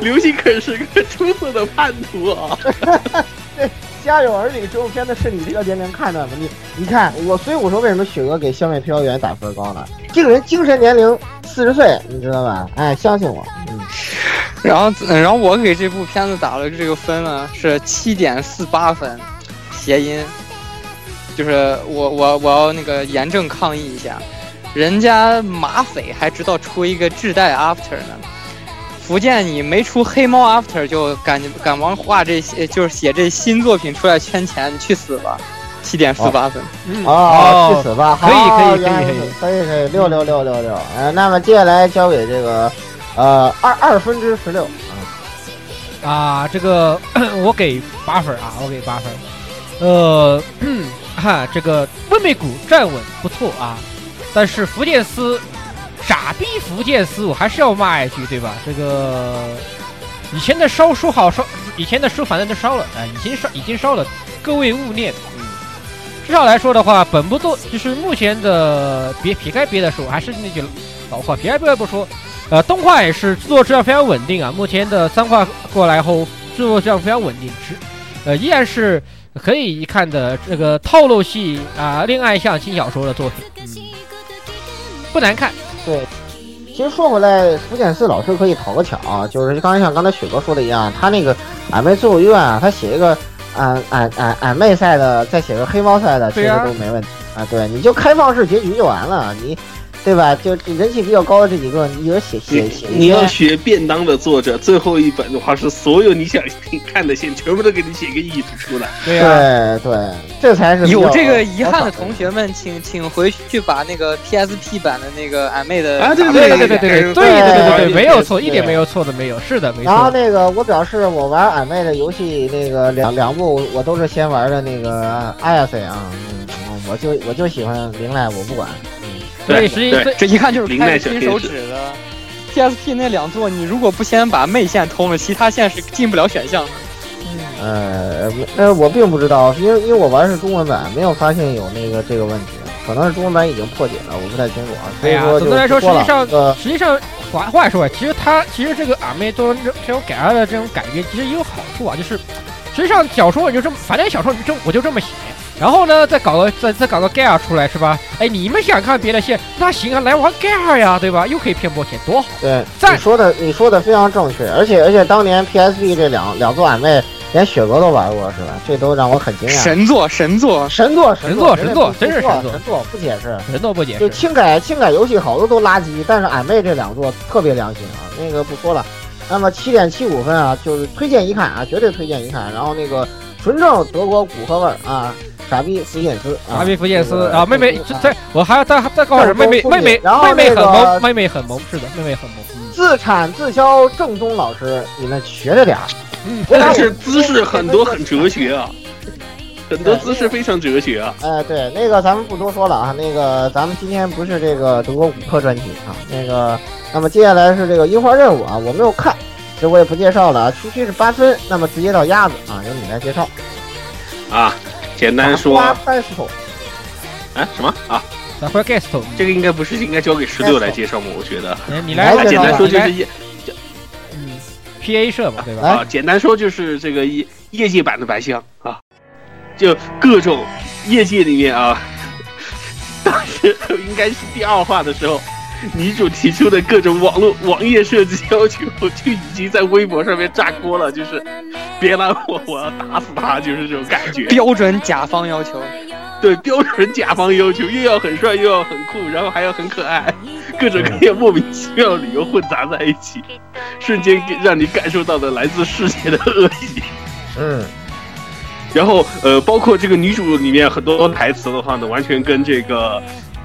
刘星可是个出色的叛徒啊！《家有儿女》这部片子是你这个年龄看的吗？你你看我，所以我说为什么雪哥给《消灭飘员》打分高呢？这个人精神年龄四十岁，你知道吧？哎，相信我，嗯。然后，然后我给这部片子打了这个分呢是七点四八分，谐音。就是我我我要那个严正抗议一下，人家马匪还知道出一个自带 After 呢。福建你没出黑猫 After 就赶赶忙画这些，就是写这新作品出来圈钱，你去死吧！七点四八分，哦，去死吧！可以可以可以可以可以可以六六六六六。呃，那么接下来交给这个呃二二分之十六啊啊，这个 我给八分啊，我给八分。呃，哈，这个温美谷站稳不错啊，但是福建斯。傻逼福建思，我还是要骂一句，对吧？这个以前的烧书好烧，以前的书反正都烧了啊，已经烧已经烧了，各位勿念。嗯，至少来说的话，本部作就是目前的别撇开别的说，还是那句老话，撇开别的不说，呃，动画也是制作质量非常稳定啊。目前的三话过来后，制作质量非常稳定，是呃依然是可以一看的这个套路系啊，恋爱向轻小说的作品，嗯，不难看。对，其实说回来，福建四老师可以讨个巧啊，就是刚才像刚才雪哥说的一样，他那个俺妹最后一愿啊，他写一个俺俺俺俺妹赛的，再写个黑猫赛的，其实都没问题啊。对，你就开放式结局就完了，你。对吧？就人气比较高的这几个，你有写写写。你要学便当的作者，最后一本的话是所有你想 看的线全部都给你写一个意图出来。对对，这才是有这个遗憾的同学们，请请回去把那个 PSP 版的那个俺妹的啊，对对对对对对对对对对，没有错，一点没有错的没有，是的没错。然后那个我表示，我玩俺妹的游戏那个两两部，我都是先玩的那个 IC 啊，嗯，我就我就喜欢灵濑，我不管。对，实际这一看就是开金手指的。PSP 那两座，你如果不先把妹线通了，其他线是进不了选项的。呃，呃，我并不知道，因为因为我玩是中文版，没有发现有那个这个问题，可能是中文版已经破解了，我不太清楚啊。所以说，总的来说，实际上，实际上，话话说，其实它其实这个阿妹做这这种改二的这种改编，其实也有好处啊，就是实际上小说我就这么，反正小说就我就这么写。然后呢，再搞个再再搞个盖尔出来是吧？哎，你们想看别的线，那行啊，来玩盖尔呀，对吧？又可以骗波钱，多好！对，你说的你说的非常正确，而且而且当年 PSP 这两两座俺妹连雪哥都玩过是吧？这都让我很惊讶。神作神作神作神作神作，真是神作神作，不解释神作不解释。就轻改轻改游戏好多都垃圾，但是俺妹这两座特别良心啊，那个不说了。那么七点七五分啊，就是推荐一看啊，绝对推荐一看。然后那个纯正德国骨科味儿啊。傻逼福建斯，傻逼福建斯啊！妹妹，这我还要再再告诉妹妹，妹妹，妹妹很萌，妹妹很萌，是的，妹妹很萌。自产自销正宗老师，你们学着点儿。但是姿势很多，很哲学啊，很多姿势非常哲学啊。哎，对，那个咱们不多说了啊，那个咱们今天不是这个德国骨科专题啊，那个，那么接下来是这个樱花任务啊，我没有看，这我也不介绍了啊。区区是八分，那么直接到鸭子啊，由你来介绍啊。简单说，啊，什么啊？guest，这个应该不是应该交给十六来介绍吗？我觉得，你来简单说就是业，嗯，P A 社嘛，对吧？啊，简单说就是这个业业界版的白箱啊，就各种业界里面啊，当时应该是第二话的时候。女主提出的各种网络网页设计要求，就已经在微博上面炸锅了。就是别拦我，我要打死他，就是这种感觉。标准甲方要求，对标准甲方要求，又要很帅，又要很酷，然后还要很可爱，各种各样莫名其妙的理由混杂在一起，瞬间让你感受到的来自世界的恶意。嗯，然后呃，包括这个女主里面很多台词的话呢，完全跟这个。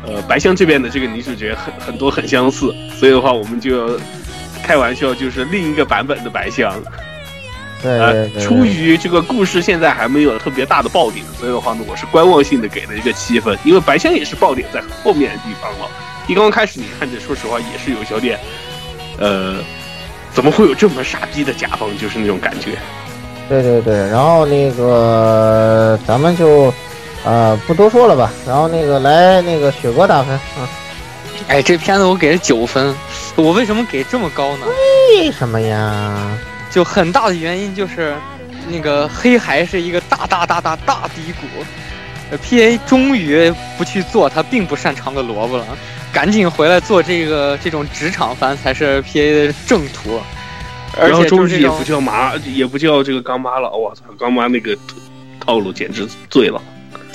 呃，白香这边的这个女主角很很多很相似，所以的话，我们就开玩笑，就是另一个版本的白香。呃，出于这个故事现在还没有特别大的爆点，所以的话呢，我是观望性的给了一个七分，因为白香也是爆点在后面的地方了。一刚刚开始你看着，说实话也是有小点，呃，怎么会有这么傻逼的甲方？就是那种感觉。对对对，然后那个咱们就。啊，不多说了吧。然后那个来那个雪哥打分啊。哎，这片子我给了九分。我为什么给这么高呢？为什么呀？就很大的原因就是，那个黑孩是一个大大大大大低谷。P A 终于不去做他并不擅长的萝卜了，赶紧回来做这个这种职场番才是 P A 的正途。然后终于也不叫麻，也不叫这个刚妈了。我操，刚妈那个套路简直醉了。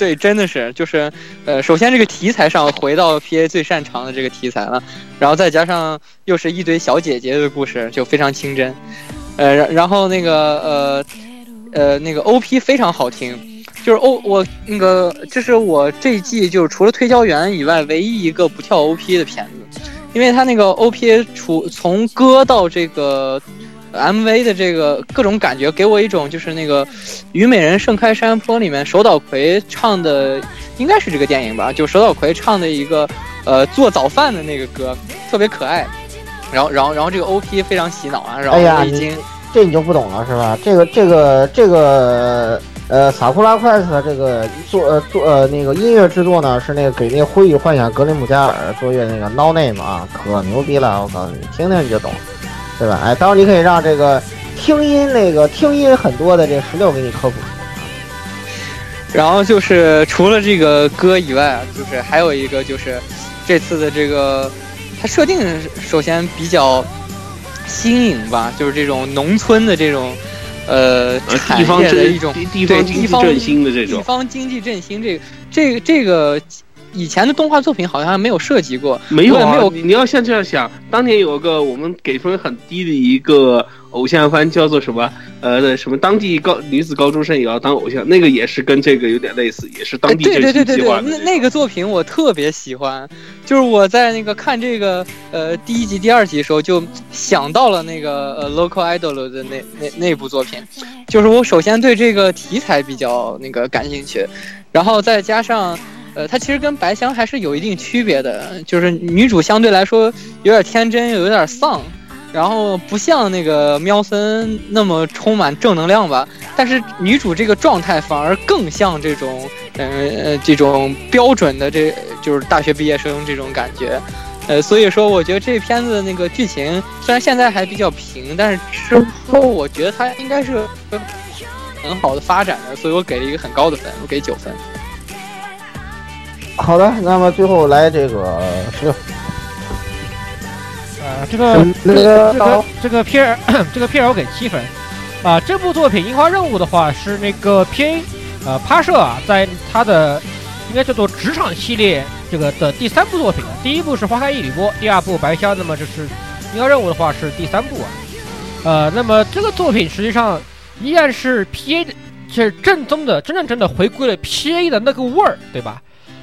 对，真的是，就是，呃，首先这个题材上回到 P A 最擅长的这个题材了，然后再加上又是一堆小姐姐的故事，就非常清真，呃，然然后那个呃呃那个 O P 非常好听，就是 O 我那个这是我这一季就是除了推销员以外唯一一个不跳 O P 的片子，因为他那个 O P 除从歌到这个。MV 的这个各种感觉，给我一种就是那个《虞美人盛开山坡》里面手岛葵唱的，应该是这个电影吧？就手岛葵唱的一个呃做早饭的那个歌，特别可爱。然后，然后，然后这个 OP 非常洗脑啊！然后已经、这你就不懂了是吧？这个这个这个呃，萨库拉快斯这个做呃做呃那个音乐制作呢，是那个给那个《灰与幻想》格林姆加尔作乐那个 No Name 啊，可牛逼了！我告诉你，听听你就懂。对吧？哎，到时候你可以让这个听音那个听音很多的这十六给你科普。然后就是除了这个歌以外，啊，就是还有一个就是这次的这个它设定首先比较新颖吧，就是这种农村的这种呃产地方振业的一种对地方经济振兴的这种地方经济振兴这个这个这个以前的动画作品好像没有涉及过，没有啊，没有你你要像这样想，当年有个我们给分很低的一个偶像番，叫做什么？呃，什么当地高女子高中生也要当偶像，那个也是跟这个有点类似，也是当地哎、对对对对对，那。那个作品我特别喜欢，就是我在那个看这个呃第一集、第二集的时候，就想到了那个呃 Local Idol 的那那那部作品，就是我首先对这个题材比较那个感兴趣，然后再加上。呃，它其实跟白香还是有一定区别的，就是女主相对来说有点天真，又有点丧，然后不像那个喵森那么充满正能量吧。但是女主这个状态反而更像这种，呃呃，这种标准的这就是大学毕业生这种感觉。呃，所以说我觉得这片子那个剧情虽然现在还比较平，但是之后我觉得它应该是很好的发展的，所以我给了一个很高的分，我给九分。好的，那么最后来这个十六。啊，这个这个个这个这个片儿 这个片儿我给七分，啊，这部作品《樱花任务》的话是那个 PA 呃趴社啊，在他的应该叫做职场系列这个的第三部作品。第一部是《花开一缕波》，第二部《白香》，那么这是《樱花任务》的话是第三部啊。呃，那么这个作品实际上依然是 PA 的，是正宗的、真正真的回归了 PA 的那个味儿，对吧？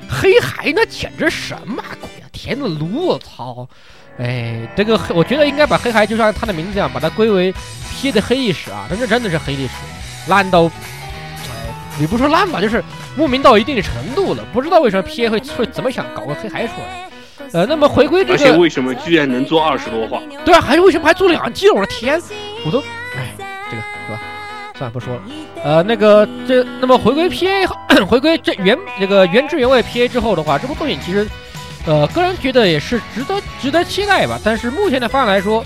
黑孩那简直什么鬼啊！田子炉，我操！哎，这个黑，我觉得应该把黑孩就像他的名字一样，把它归为 P 的黑历史啊！但这真的是黑历史，烂到，哎，你不说烂吧，就是莫名到一定的程度了。不知道为什么 P A 会会怎么想搞个黑孩出来。呃，那么回归这而且个，为什么居然能做二十多话？对啊，还是为什么还做两季了？我的天，我都？算了，不说了。呃，那个这，那么回归 P A，回归这原这个原汁原味 P A 之后的话，这部作品其实，呃，个人觉得也是值得值得期待吧。但是目前的发展来说，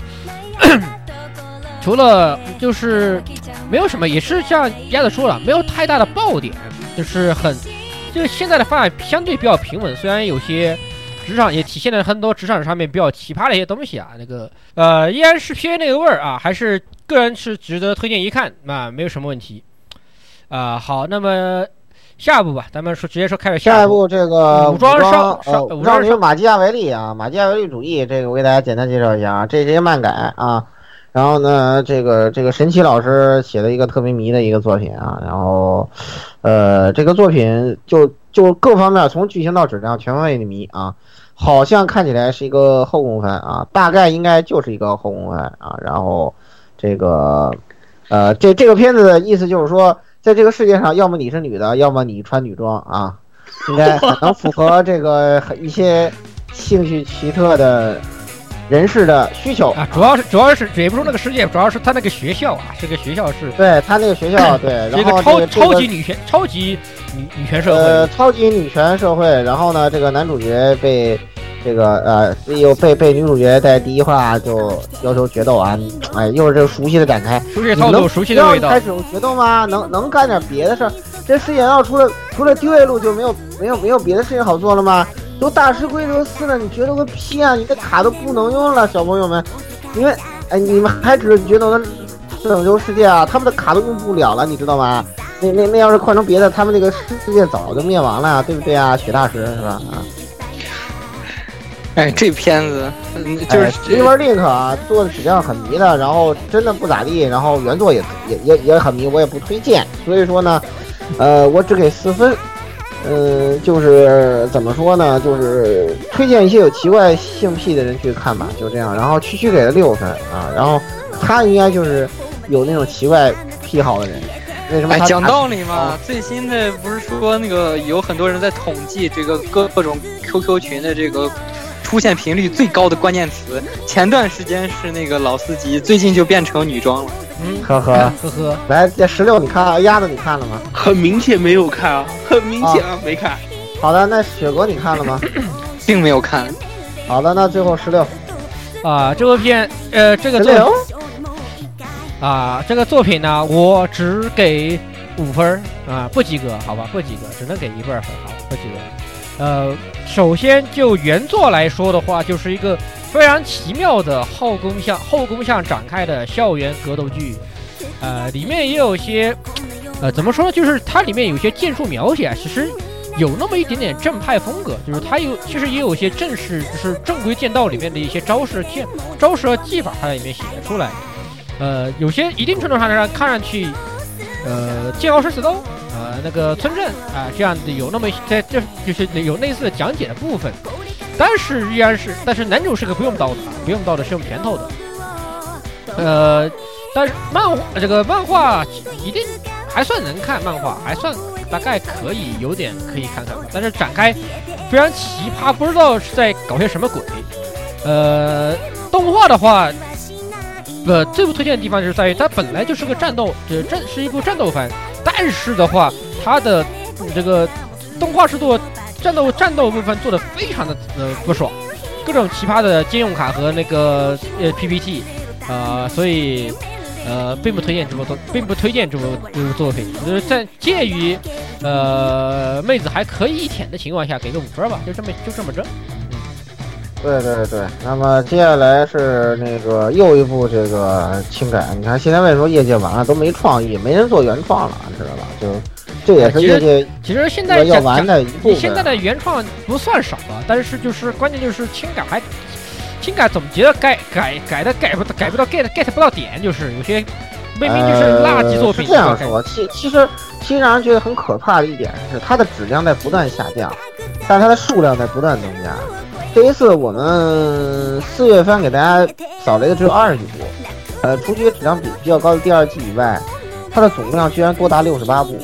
除了就是没有什么，也是像鸭子说了，没有太大的爆点，就是很，就是现在的发展相对比较平稳，虽然有些。职场也体现了很多职场上面比较奇葩的一些东西啊，那个呃依然是 PA 那个味儿啊，还是个人是值得推荐一看啊，没有什么问题啊、好，那么下一步吧，咱们说直接说开始一下一步这个武装少呃武装女武装少马基亚维利啊，马基亚维利主义，这个我给大家简单介绍一下啊，这是一个漫改啊。然后呢，这个这个神奇老师写的一个特别迷的一个作品啊，然后，呃，这个作品就就各方面从剧情到质量全方位的迷啊，好像看起来是一个后宫番啊，大概应该就是一个后宫番啊。然后这个，呃，这这个片子的意思就是说，在这个世界上，要么你是女的，要么你穿女装啊，应该很能符合这个一些兴趣奇特的人士的需求啊，主要是主要是也不说那个世界，主要是他那个学校啊，这个学校是对他那个学校，对，然后这个超这个超级女权超级女女权社会呃，超级女权社会。然后呢，这个男主角被这个呃，又被被女主角在第一话就要求决斗啊，哎，又是这个熟悉的展开，熟悉的套路，熟悉的味道开。始决斗吗？能能干点别的事儿？这世界难道除了除了丢夜路就没有没有没有别的事情好做了吗？都大师归流四了，你决斗个屁啊！你的卡都不能用了，小朋友们，你们哎，你们还指着决斗能拯救世界啊？他们的卡都用不了了，你知道吗？那那那要是换成别的，他们那个世界早就灭亡了，对不对啊？雪大师是吧？啊，哎，这片子嗯就是《River Link》啊，做的质量很迷的，然后真的不咋地，然后原作也也也也很迷，我也不推荐。所以说呢，呃，我只给四分。嗯，就是怎么说呢？就是推荐一些有奇怪性癖的人去看吧，就这样。然后区区给了六分啊，然后他应该就是有那种奇怪癖好的人。为什么哎，讲道理嘛啊，最新的不是说那个有很多人在统计这个各各种 QQ 群的这个出现频率最高的关键词，前段时间是那个老司机，最近就变成女装了。嗯，呵呵，呵呵，来这十六，你看鸭子你看了吗？很明显没有看啊，很明显啊，没看。好的，那雪国你看了吗？并没有看。好的，那最后十六，啊，这部片，呃，这个作啊，这个作品呢，我只给五分儿啊，不及格，好吧，不及格，只能给一半分，好，不及格。呃，首先就原作来说的话，就是一个非常奇妙的后宫向后宫向展开的校园格斗剧，呃，里面也有些，呃，怎么说呢，就是它里面有些剑术描写，其实有那么一点点正派风格，就是它有其实也有一些正式，就是正规剑道里面的一些招式剑招式和技法，它在里面写出来。呃，有些一定程度上来看上去，呃，剑豪生死斗，呃，那个村镇啊、这样的有那么一在这就是有类似的讲解的部分，但是依然是，但是男主是个不用刀的，啊，不用刀的是用拳头的，呃，但是漫画这个漫画一定还算能看，漫画还算大概可以有点可以看看，但是展开非常奇葩，不知道是在搞些什么鬼，呃，动画的话。呃，最不推荐的地方就是在于它本来就是个战斗，这战是一部战斗番，但是的话，它的、这个动画制作战斗战斗部分做的非常的呃不爽，各种奇葩的兼用卡和那个呃 PPT，呃，所以呃并不推荐这部作，并不推荐这部这部作品，就是在介于呃妹子还可以舔的情况下，给个五分吧，就这么就这么着。对对对，那么接下来是那个又一部这个轻改，你看现在为什么业界完了都没创意，没人做原创了，知道吧？就这也是业界其实现在要讲玩的一部分。你现在的原创不算少了，但是就是关键就是轻改还，轻改总觉得改改改的改不改不到 get get 不到点，就是有些明明就是垃圾作品。呃、这样说，其其实其实让人觉得很可怕的一点是，它的质量在不断下降，但是它的数量在不断增加。这一次我们四月份给大家扫雷的只有二十几部，呃，除去质量比比较高的第二季以外，它的总量居然多达六十八部！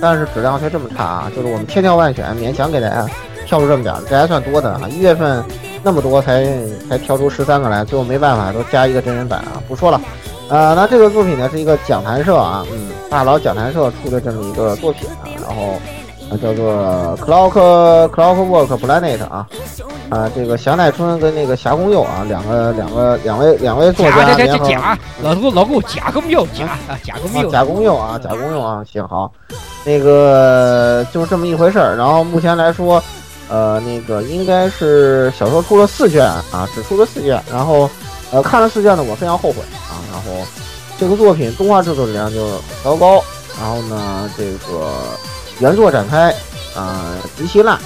但是质量却这么差啊！就是我们千挑万选，勉强给大家挑出这么点儿，这还算多的啊！一月份那么多才才挑出十三个来，最后没办法都加一个真人版啊！不说了，呃，那这个作品呢是一个讲谈社啊，嗯，大佬讲谈社出的这么一个作品啊，然后。啊，叫做 Clock Clockwork Planet 啊，啊，这个祥奈春跟那个霞宫佑啊，两个两个两位两位作家联合，假老给我老给我假公佑假啊假公佑假公佑啊假公佑啊，行好，那个就是这么一回事儿。然后目前来说，呃，那个应该是小说出了四卷啊，只出了四卷。然后呃，看了四卷呢，我非常后悔啊。然后这个作品动画制作质量就很糟糕，然后呢，这个。原作展开啊、呃、极其烂，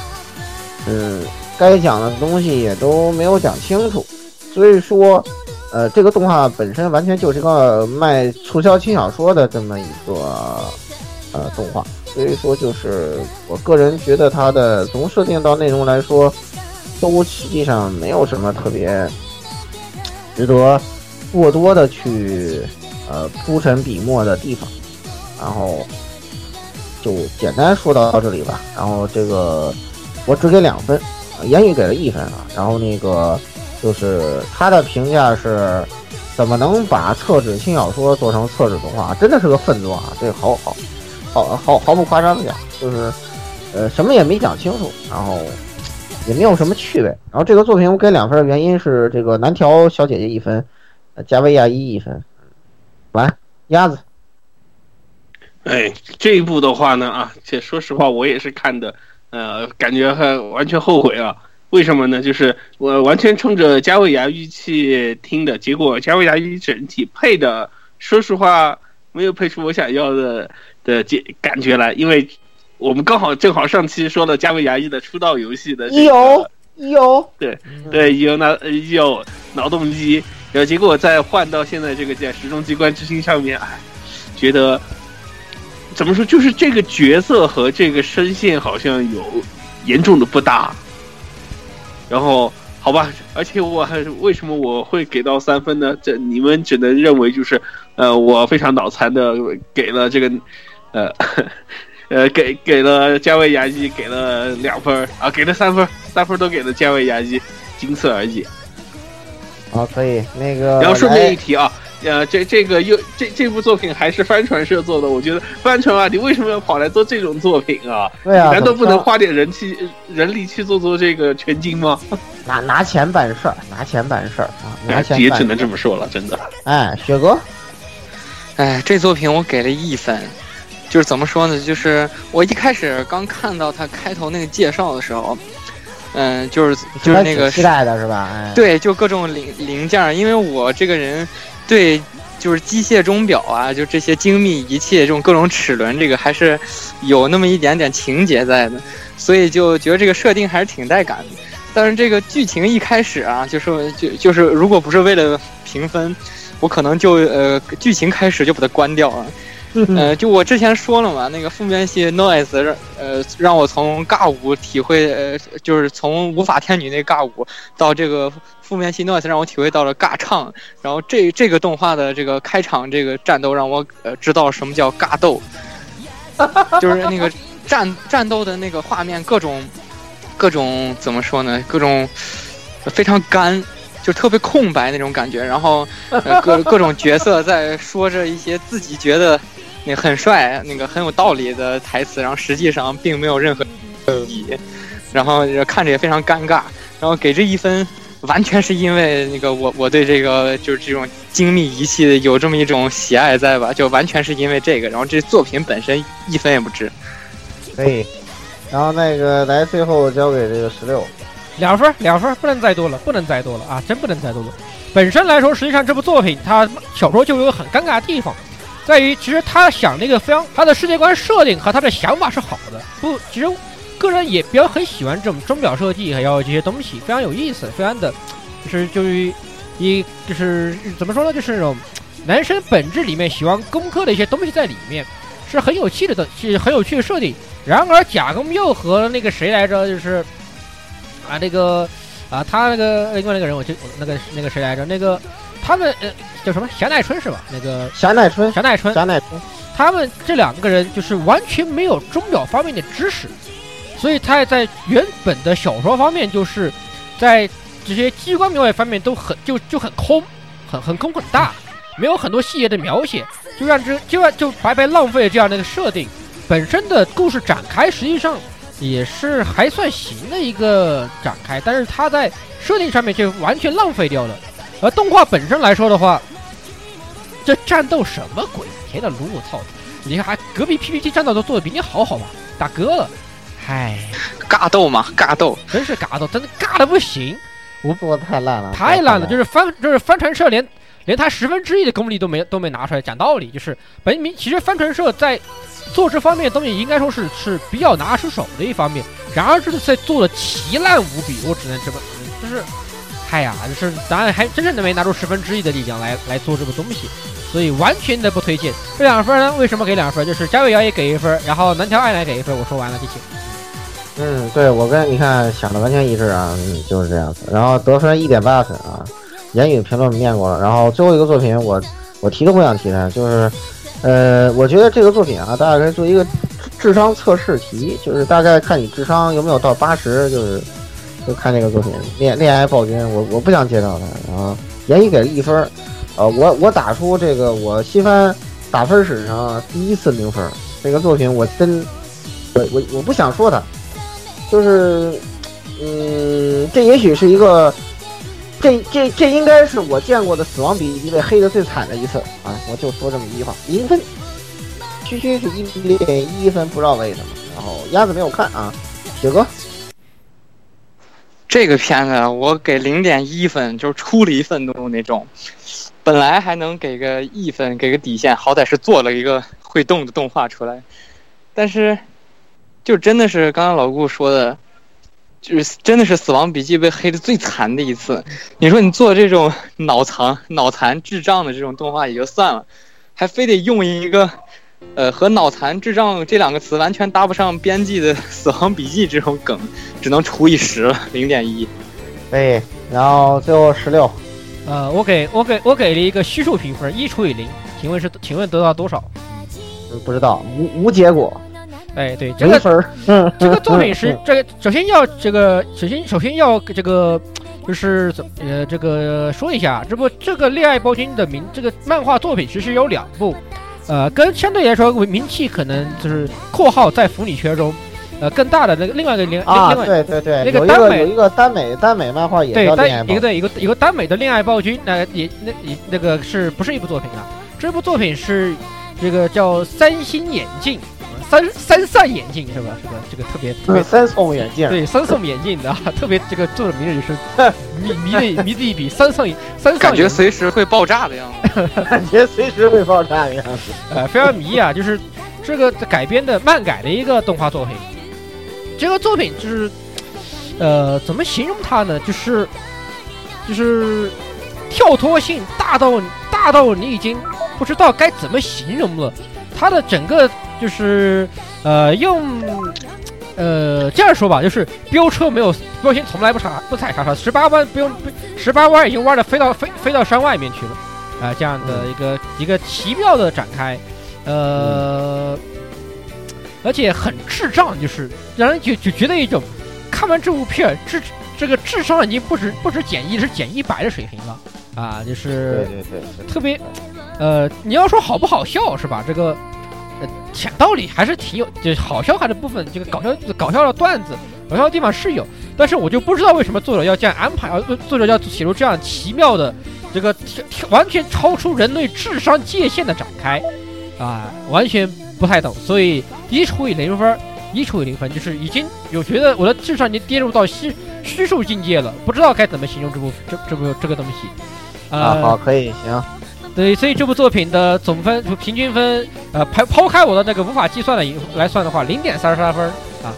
嗯，该讲的东西也都没有讲清楚，所以说，呃，这个动画本身完全就是个卖促销轻小说的这么一个呃动画，所以说就是我个人觉得它的从设定到内容来说，都实际上没有什么特别值得过多的去呃铺陈笔墨的地方，然后。就简单说到这里吧，然后这个我只给两分，言语给了一分啊，然后那个就是他的评价是，怎么能把厕纸轻小说做成厕纸动画？真的是个愤怒啊！这个毫毫毫毫毫不夸张的讲，就是呃什么也没讲清楚，然后也没有什么趣味。然后这个作品我给两分的原因是这个南条小姐姐一分，加维亚一一分，完鸭子。哎，这一部的话呢啊，这说实话我也是看的，呃，感觉很完全后悔啊。为什么呢？就是我完全冲着加维牙预去听的，结果加维牙一整体配的，说实话没有配出我想要的的感感觉来，因为我们刚好正好上期说了加维牙医的出道游戏的、这个，有有，对对，有那有脑洞机，然后结果再换到现在这个在时钟机关之星上面，哎，觉得怎么说，就是这个角色和这个声线好像有严重的不搭，然后。好吧，而且我还为什么我会给到三分呢？这你们只能认为就是，呃，我非常脑残的给了这个，呃，呃，给给了加维牙医给了两分啊，给了三分，三分都给了加维牙医，仅此而已。好，可以那个。然后顺便一提啊。呃，这这个又这这部作品还是帆船社做的，我觉得帆船啊，你为什么要跑来做这种作品啊？对啊，难道不能花点人气人力去做做这个全金吗？拿拿钱办事儿，拿钱办事儿啊！拿钱也只能这么说了，真的。哎，雪哥，哎，这作品我给了一分，就是怎么说呢？就是我一开始刚看到他开头那个介绍的时候，嗯，就是就是那个期待的是吧？哎，对，就各种零零件，因为我这个人。对，就是机械钟表啊，就这些精密仪器，这种各种齿轮，这个还是有那么一点点情节在的，所以就觉得这个设定还是挺带感的。但是这个剧情一开始啊，就是就就是，如果不是为了评分，我可能就呃，剧情开始就把它关掉了。呃，就我之前说了嘛，那个负面系 noise 让呃让我从尬舞体会呃，就是从无法天女那尬舞到这个负面系 noise 让我体会到了尬唱，然后这这个动画的这个开场这个战斗让我呃知道什么叫尬斗，就是那个战战斗的那个画面各种各种怎么说呢？各种非常干，就特别空白那种感觉，然后各各种角色在说着一些自己觉得。那很帅，那个很有道理的台词，然后实际上并没有任何意义，然后看着也非常尴尬。然后给这一分，完全是因为那个我我对这个就是这种精密仪器有这么一种喜爱在吧？就完全是因为这个。然后这作品本身一分也不值。可以。然后那个来最后交给这个十六，两分两分，不能再多了，不能再多了啊！真不能再多了。本身来说，实际上这部作品它小说就有很尴尬的地方。在于，其实他想那个非常，他的世界观设定和他的想法是好的。不，其实个人也比较很喜欢这种钟表设计，还有这些东西，非常有意思，非常的，就是就是一就是怎么说呢，就是那种男生本质里面喜欢攻克的一些东西在里面，是很有趣的，是很有趣的设定。然而，甲宫又和那个谁来着，就是啊那个啊他那个另外那个人，我就那个那个谁来着，那个。他们呃叫什么？霞奈春是吧？那个霞奈春，霞奈春，霞奈春。他们这两个人就是完全没有钟表方面的知识，所以他在原本的小说方面，就是在这些机关描写方面都很就就很空，很很空很大，没有很多细节的描写，就让这就让就白白浪费了这样的一个设定。本身的故事展开实际上也是还算行的一个展开，但是他在设定上面就完全浪费掉了。而动画本身来说的话，这战斗什么鬼？天呐，撸我操！你看，还隔壁 PPT 战斗都做的比你好，好吧？大哥，嗨，尬斗嘛，尬斗，真是尬斗，真的尬的不行。我做的太烂了，太烂了，就是帆，就是帆船社连连他十分之一的功力都没都没拿出来。讲道理，就是本名其实帆船社在做这方面的东西，应该说是是比较拿出手的一方面。然而这次在做的奇烂无比，我只能这么，就是。嗨呀，就是咱还真正的没拿出十分之一的力量来来做这个东西，所以完全的不推荐。这两分呢，为什么给两分？就是加伟瑶也给一分，然后南条爱来给一分。我说完了，谢谢。嗯，对我跟你看想的完全一致啊，就是这样子。然后得分一点八分啊，言语评论念过了。然后最后一个作品，我我提都不想提它，就是呃，我觉得这个作品啊，大家可以做一个智商测试题，就是大概看你智商有没有到八十，就是。就看这个作品《恋恋爱暴君》，我我不想介绍它。然后言语给了一分，呃，我我打出这个我新番打分史上第一次零分。这个作品我真，我我我不想说它，就是，嗯，这也许是一个，这这这应该是我见过的死亡比一位黑的最惨的一次啊！我就说这么一句话，零分，区区是一点一分，不知道为什么。然后鸭子没有看啊，雪哥。这个片子我给零点一分，就是出离愤怒那种。本来还能给个一分，给个底线，好歹是做了一个会动的动画出来。但是，就真的是刚刚老顾说的，就是真的是《死亡笔记》被黑的最惨的一次。你说你做这种脑残、脑残、智障的这种动画也就算了，还非得用一个，呃，和脑残、智障这两个词完全搭不上边际的《死亡笔记》这种梗，只能除以十了，零点一。对，然后最后十六，呃，我给我给我给了一个虚数评分，一除以零，请问是请问得到多少？不知道，无无结果。哎，对，这个分儿，这个作品是 这个，首先要这个，首先首先要这个，就是怎呃，这个说一下，这不这个恋爱包君的名，这个漫画作品其实有两部，呃，跟相对来说名气可能就是（括号在腐女圈中）呃更大的那个另外一个恋啊，另外对对对，那个耽美个有一个耽美耽美漫画也对单一个对一个一个耽美的恋爱暴君，那、也那也那个是不是一部作品啊？这部作品是这个叫三星眼镜。三三散眼镜是吧？这个这个特别特别三送眼镜，对三送眼镜的，特别这个做的名字就是 迷迷的迷的一笔，三送三感觉随时会爆炸的样子，感觉随时会爆炸的样子，呃，非常迷啊！就是这个改编的漫改的一个动画作品，这个作品就是呃，怎么形容它呢？就是就是跳脱性大到大到你已经不知道该怎么形容了，它的整个。就是呃用呃这样说吧，就是飙车没有标星从来不踩不踩刹车，十八弯不用十八弯已经弯的飞到飞飞到山外面去了啊，这样的一个一个奇妙的展开，呃，而且很智障，就是让人就就觉得一种看完这部片智这个智商已经不止不止减一，是减一百的水平了啊，就是对对对，特别呃你要说好不好笑是吧？这个。讲道理还是挺有，就好笑的部分，这个搞笑搞笑的段子，搞笑的地方是有，但是我就不知道为什么作者要这样安排，啊，作者要写出这样奇妙的这个完全超出人类智商界限的展开，啊，完全不太懂，所以一除以零分，一除以零分，就是已经有觉得我的智商已经跌入到虚虚数境界了，不知道该怎么形容这部这这部这个东西，啊，好，可以，行。对，所以这部作品的总分就平均分，呃，抛抛开我的那个无法计算的来算的话，零点三十三分啊。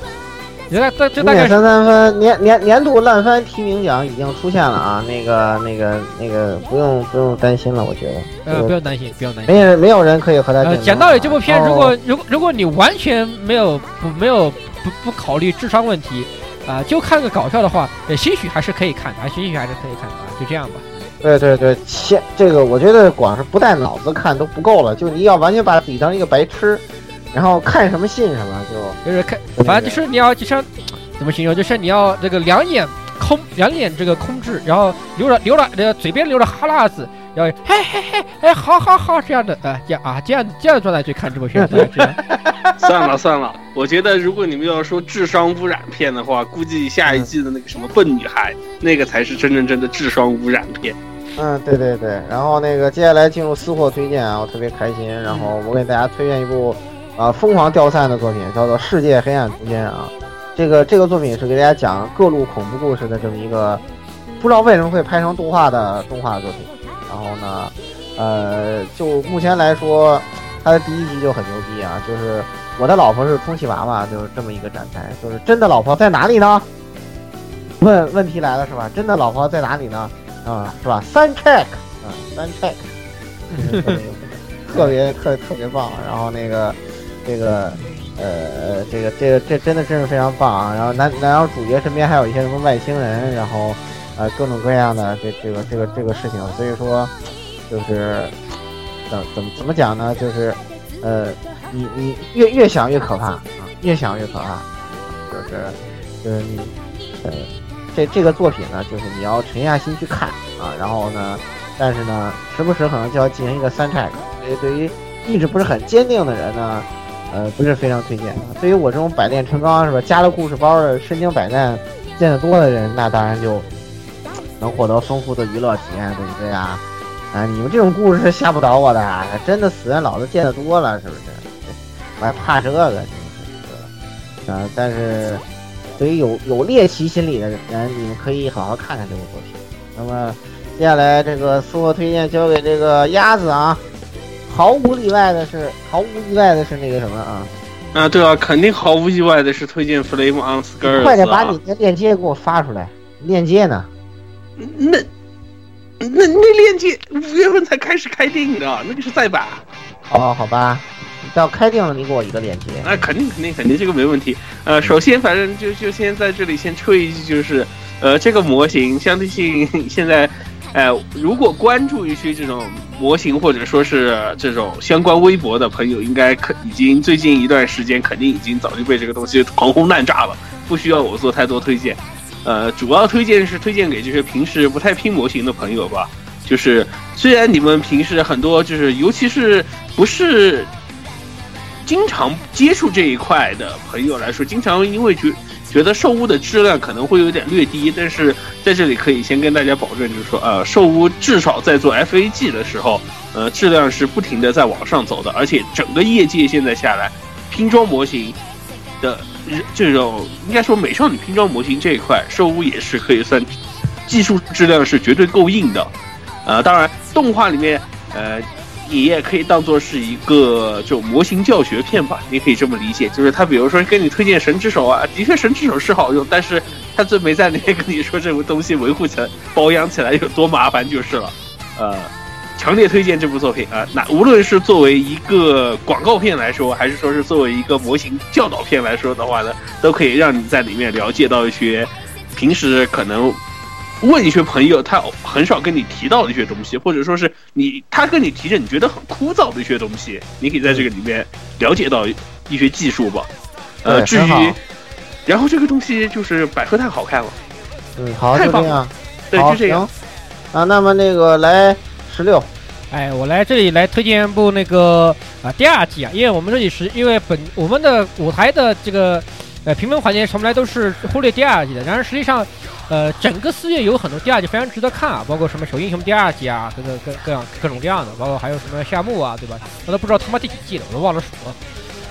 原来这这大概三三分，年年年度烂番提名奖已经出现了啊！那个那个那个不用不用担心了，我觉得。呃，不用担心，不用担心。没有没有人可以和他呃，讲道理，这部片如果如果如果你完全没有不没有不不考虑智商问题啊，就看个搞笑的话，兴许还是可以看的，兴许还是可以看的啊，就这样吧。对对对，先这个我觉得光是不带脑子看都不够了，就你要完全把自己当一个白痴，然后看什么信什么，就就是看，反正就是你要就像 怎么形容，就是你要这个两眼空，两眼这个空置，然后流着流着呃嘴边流着哈喇子，然后嘿嘿嘿，哎，好好好这样的啊，这样啊这样这样的状态去看这部片子，算了算了，我觉得如果你们要说智商污染片的话，估计下一季的那个什么笨女孩，那个才是真真正的智商污染片。嗯，对对对，然后那个接下来进入私货推荐啊，我特别开心。然后我给大家推荐一部啊疯狂掉散的作品，叫做《世界黑暗空间》啊。这个这个作品是给大家讲各路恐怖故事的这么一个，不知道为什么会拍成动画的动画作品。然后呢，呃，就目前来说，它的第一集就很牛逼啊，就是我的老婆是充气娃娃，就是这么一个展开。就是真的老婆在哪里呢？问问题来了是吧？真的老婆在哪里呢？啊，是吧？三 check，啊，三 check，特别特特别棒。然后那个，这个，呃，这个这个这真的真是非常棒啊。然后男男主主角身边还有一些什么外星人，然后，呃，各种各样的这这个这个这个事情。所以说，就是怎怎么怎么讲呢？就是，呃，你你越越想越可怕啊，越想越可怕，就是就是你，呃。这这个作品呢，就是你要沉下心去看啊，然后呢，但是呢，时不时可能就要进行一个三拍所以对于意志不是很坚定的人呢，呃，不是非常推荐。对于我这种百炼成钢是吧，加了故事包的身经百战见得多的人，那当然就能获得丰富的娱乐体验，对不对啊？啊，你们这种故事是吓不倒我的，啊真的死人老子见得多了，是不是？我还怕这个，真是啊，但是。对于有有猎奇心理的人，你们可以好好看看这部作品。那么，接下来这个私货推荐交给这个鸭子啊。毫无例外的是，毫无意外的是那个什么啊？啊，对啊，肯定毫无意外的是推荐 Flame on Skirts 快点把啊你的链接给我发出来，链接呢？那那那链接五月份才开始开定的，那个是再版。哦，好吧，到开定了你给我一个链接。那、肯定肯定肯定这个没问题。呃，首先反正就就先在这里先吹一句，就是呃这个模型相对性现在，呃如果关注一些这种模型或者说是这种相关微博的朋友，应该可已经最近一段时间肯定已经早就被这个东西狂轰滥炸了，不需要我做太多推荐。呃，主要推荐是推荐给这些平时不太拼模型的朋友吧。就是虽然你们平时很多就是，尤其是不是经常接触这一块的朋友来说，经常因为觉觉得兽屋的质量可能会有点略低，但是在这里可以先跟大家保证，就是说，呃，兽屋至少在做 FAG 的时候，呃，质量是不停的在往上走的，而且整个业界现在下来，拼装模型的这种应该说美少女拼装模型这一块，兽屋也是可以算技术质量是绝对够硬的。呃，当然动画里面，呃，你也可以当做是一个这种模型教学片吧，你可以这么理解。就是他比如说跟你推荐神之手啊，的确神之手是好用，但是他最没在里面跟你说这部东西维护起来、保养起来有多麻烦就是了。呃，强烈推荐这部作品啊！那无论是作为一个广告片来说，还是说是作为一个模型教导片来说的话呢，都可以让你在里面了解到一些平时可能问一些朋友他很少跟你提到的一些东西，或者说是你他跟你提着你觉得很枯燥的一些东西，你可以在这个里面了解到一些技术吧。呃，至于，然后这个东西就是百合太好看了，嗯，好，太棒了。对，就这样。啊，那么那个来十六，哎，我来这里来推荐一部那个啊、第二季啊，因为我们这里是因为本我们的舞台的这个呃评分环节从来都是忽略第二季的，然而实际上呃整个四月有很多第二季非常值得看啊，包括什么小英雄第二季啊，各个各各样各种各样的，包括还有什么夏目啊，对吧？我都不知道他妈第几季了，我都忘了数了。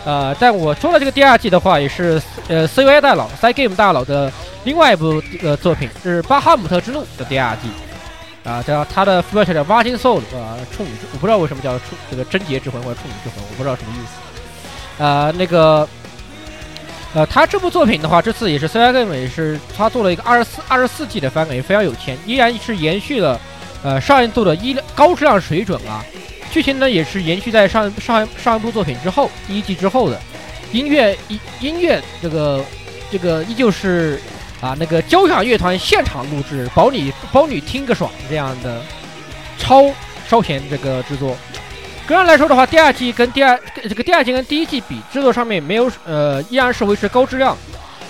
呃，但我说的这个第二季的话，也是呃 CY 大佬 C Game 大佬的另外一部呃作品，是《巴哈姆特之怒》的第二季。啊，叫他的副标题叫《挖金 Soul》啊，处女之，我不知道为什么叫处这个贞洁之魂或者处女之魂，我不知道什么意思。呃，那个，呃，他这部作品的话，这次也是 CIG 也是他做了一个二十四二十四季的番改，也非常有钱，依然是延续了呃上一部的医高质量水准啊。剧情呢也是延续在上上上一部作品之后第一季之后的，音乐音音乐这个这个依旧是啊那个交响乐团现场录制，保你保你听个爽这样的超烧钱这个制作。个人来说的话，第二季跟第二这个第二季跟第一季比，制作上面没有呃依然是维持高质量，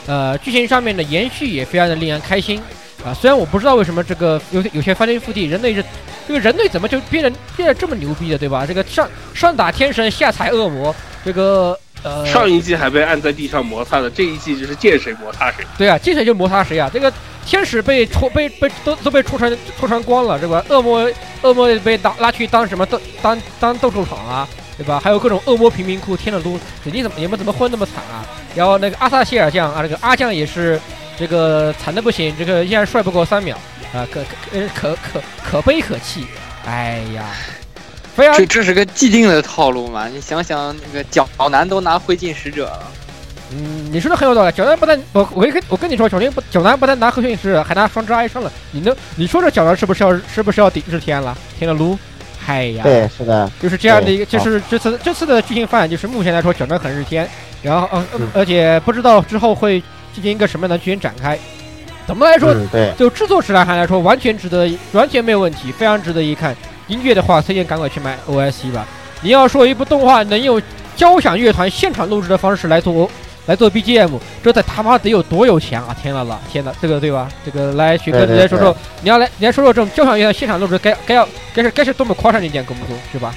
呃剧情上面的延续也非常的令人开心啊、虽然我不知道为什么这个有有些翻天覆地，人类是这个人类怎么就变得变得这么牛逼的，对吧？这个上上打天神，下踩恶魔，这个呃上一季还被按在地上摩擦的，这一季就是见谁摩擦谁。对啊，见谁就摩擦谁啊！这个天使被戳被被都都被戳穿戳穿光了，对吧？恶魔恶魔被拉拉去当什么斗当当斗兽场啊，对吧？还有各种恶魔贫民窟，天呐都你怎么你们怎么混那么惨啊？然后那个阿萨谢尔酱啊，这个阿酱也是这个惨的不行，这个依然帅不过三秒啊，可可呃可可可悲可气，哎呀，非常这这是个既定的套路嘛？你想想，那个角男都拿灰烬使者了，嗯，你说的很有道理。角男不但我我跟我跟你说，角男不角男不但拿灰烬使者，还拿双之哀伤了。你能你说这角男是不是要是不是要顶日天了？天了撸，嗨呀，对，是的，就是这样的一个，就是这次这次的剧情发展，就是目前来说角男很日天，然后呃、嗯而且不知道之后会进行一个什么样的剧情展开。怎么来说，嗯，对，就制作质量上来说，完全值得，完全没有问题，非常值得一看。音乐的话，推荐赶快去买 OSC 吧。你要说一部动画能用交响乐团现场录制的方式来做来做 BGM，这得他妈得有多有钱啊！天呐了，天呐，这个对吧？这个来雪哥，你来说说，你要来你来说说这种交响乐团现场录制该该要该是该是多么夸张的一件工作，是吧？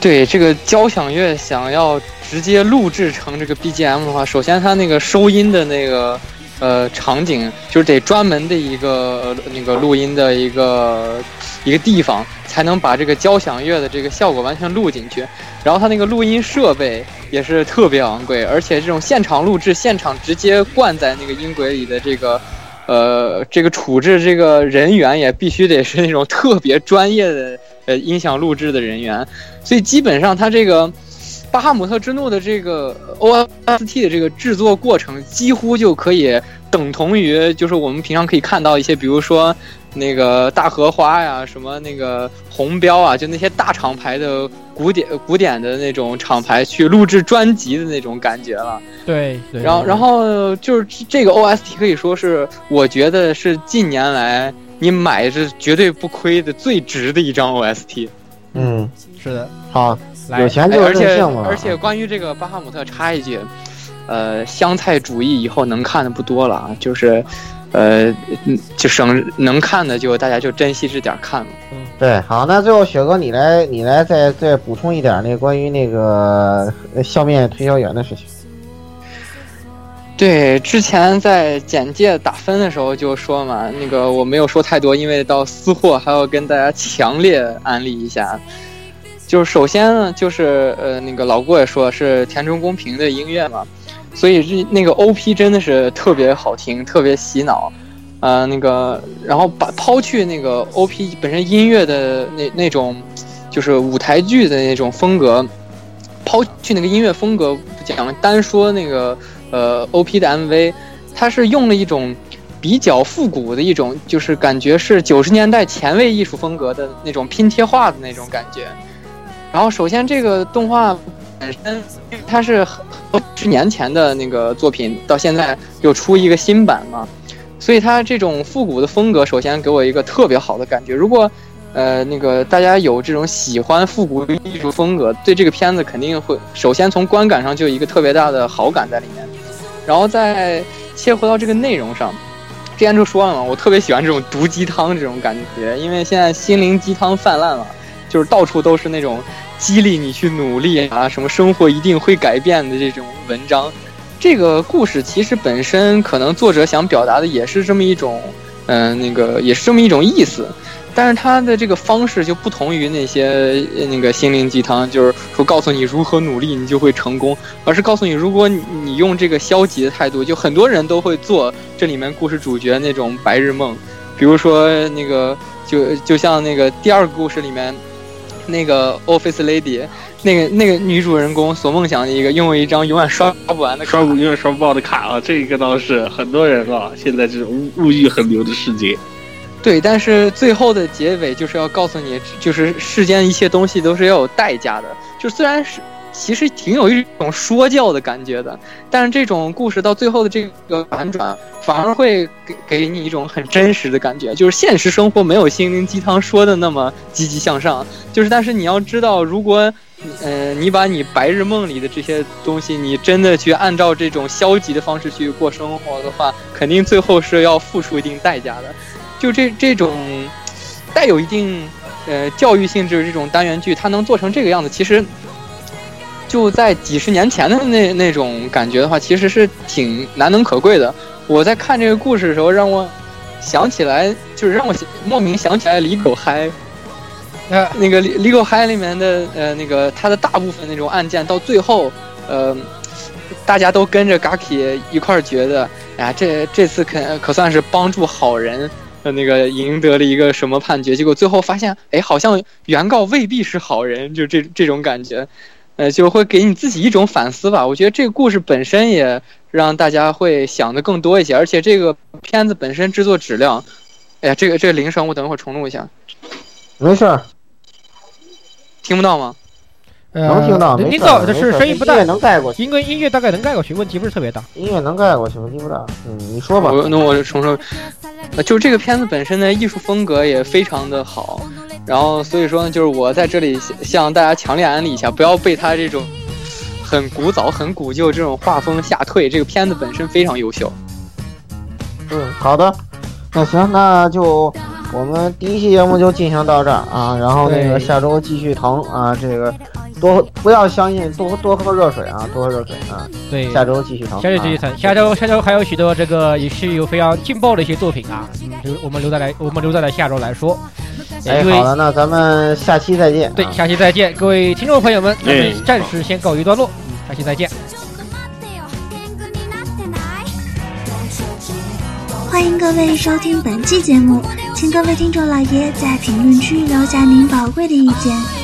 对这个交响乐想要直接录制成这个 BGM 的话，首先它那个收音的那个呃场景就是得专门的一个、那个录音的一个一个地方，才能把这个交响乐的这个效果完全录进去。然后它那个录音设备也是特别昂贵，而且这种现场录制、现场直接灌在那个音轨里的这个呃，这个处置这个人员也必须得是那种特别专业的呃音响录制的人员，所以基本上他这个巴哈姆特之怒的这个 OST 的这个制作过程，几乎就可以等同于就是我们平常可以看到一些，比如说。那个大荷花呀，什么那个红标啊，就那些大厂牌的古典古典的那种厂牌去录制专辑的那种感觉了。对，然后然后就是这个 OST 可以说是我觉得是近年来你买是绝对不亏的最值的一张 OST。嗯，是的，好，有钱就而且任性嘛。而且关于这个巴哈姆特插一句，呃，香菜主义以后能看的不多了啊，就是。呃，嗯，就省能看的就大家就珍惜这点看嘛。对，好，那最后雪哥你来，你来再再补充一点那关于那个笑面推销员的事情。对，之前在简介打分的时候就说嘛，那个我没有说太多，因为到私货还要跟大家强烈安利一下。就是首先呢，就是呃，那个老郭也说是田中公平的音乐嘛。所以这那个 O P 真的是特别好听，特别洗脑，呃，那个，然后把抛去那个 O P 本身音乐的那那种，就是舞台剧的那种风格，抛去那个音乐风格不讲，单说那个呃 O P 的 M V，它是用了一种比较复古的一种，就是感觉是九十年代前卫艺术风格的那种拼贴画的那种感觉。然后首先这个动画本身它是。十年前的那个作品，到现在又出一个新版嘛，所以它这种复古的风格，首先给我一个特别好的感觉。如果，呃，那个大家有这种喜欢复古艺术风格，对这个片子肯定会首先从观感上就有一个特别大的好感在里面。然后再切回到这个内容上，之前就说了嘛，我特别喜欢这种毒鸡汤这种感觉，因为现在心灵鸡汤泛滥了，就是到处都是那种。激励你去努力啊！什么生活一定会改变的这种文章，这个故事其实本身可能作者想表达的也是这么一种，嗯，那个也是这么一种意思，但是他的这个方式就不同于那些那个心灵鸡汤，就是说告诉你如何努力你就会成功，而是告诉你如果你用这个消极的态度，就很多人都会做这里面故事主角那种白日梦，比如说那个就就像那个第二个故事里面。那个 Office Lady，那个那个女主人公所梦想的一个拥有一张永远刷不完的刷永远刷不爆的卡啊，这个倒是很多人啊，现在这种物欲横流的世界。对，但是最后的结尾就是要告诉你，就是世间一切东西都是要有代价的，就虽然是。其实挺有一种说教的感觉的，但是这种故事到最后的这个反转，反而会给给你一种很真实的感觉。就是现实生活没有心灵鸡汤说的那么积极向上，就是但是你要知道，如果，呃，你把你白日梦里的这些东西，你真的去按照这种消极的方式去过生活的话，肯定最后是要付出一定代价的。就这这种带有一定呃教育性质这种单元剧，它能做成这个样子，其实。就在几十年前的那那种感觉的话，其实是挺难能可贵的。我在看这个故事的时候，让我想起来，就是让我莫名想起来《李狗嗨》。那那个《李李狗嗨》里面的呃那个他的大部分那种案件，到最后，呃，大家都跟着 Gaki 一块儿觉得，哎呀，这这次可可算是帮助好人，呃，那个赢得了一个什么判决？结果最后发现，哎，好像原告未必是好人，就这这种感觉。呃，就会给你自己一种反思吧。我觉得这个故事本身也让大家会想的更多一些，而且这个片子本身制作质量，哎呀，这个这个铃声我等会儿重录一下。没事儿，听不到吗？能听到，听到，但是声音不大，能盖过去。音乐音乐大概能盖过去，问题不是特别大。音乐能盖过去，问题不大。嗯，你说吧。我那我就重说，呃，就这个片子本身的艺术风格也非常的好。然后，所以说呢，就是我在这里向大家强烈安利一下，不要被他这种很古早、很古旧这种画风吓退。这个片子本身非常优秀。嗯，好的，那行，那就我们第一期节目就进行到这儿啊。然后那个下周继续疼啊，这个多不要相信，多多喝热水啊，多喝热水啊。对，下周继续谈，下周继续疼。下周下周还有许多这个也是有非常劲爆的一些作品啊，嗯，就我们留在来，我们留在了下周来说。哎，好的，那咱们下期再见。对，下期再见，各位听众朋友们，咱们暂时先告一段落，嗯，下期再见。欢迎各位收听本期节目，请各位听众老爷在评论区留下您宝贵的意见。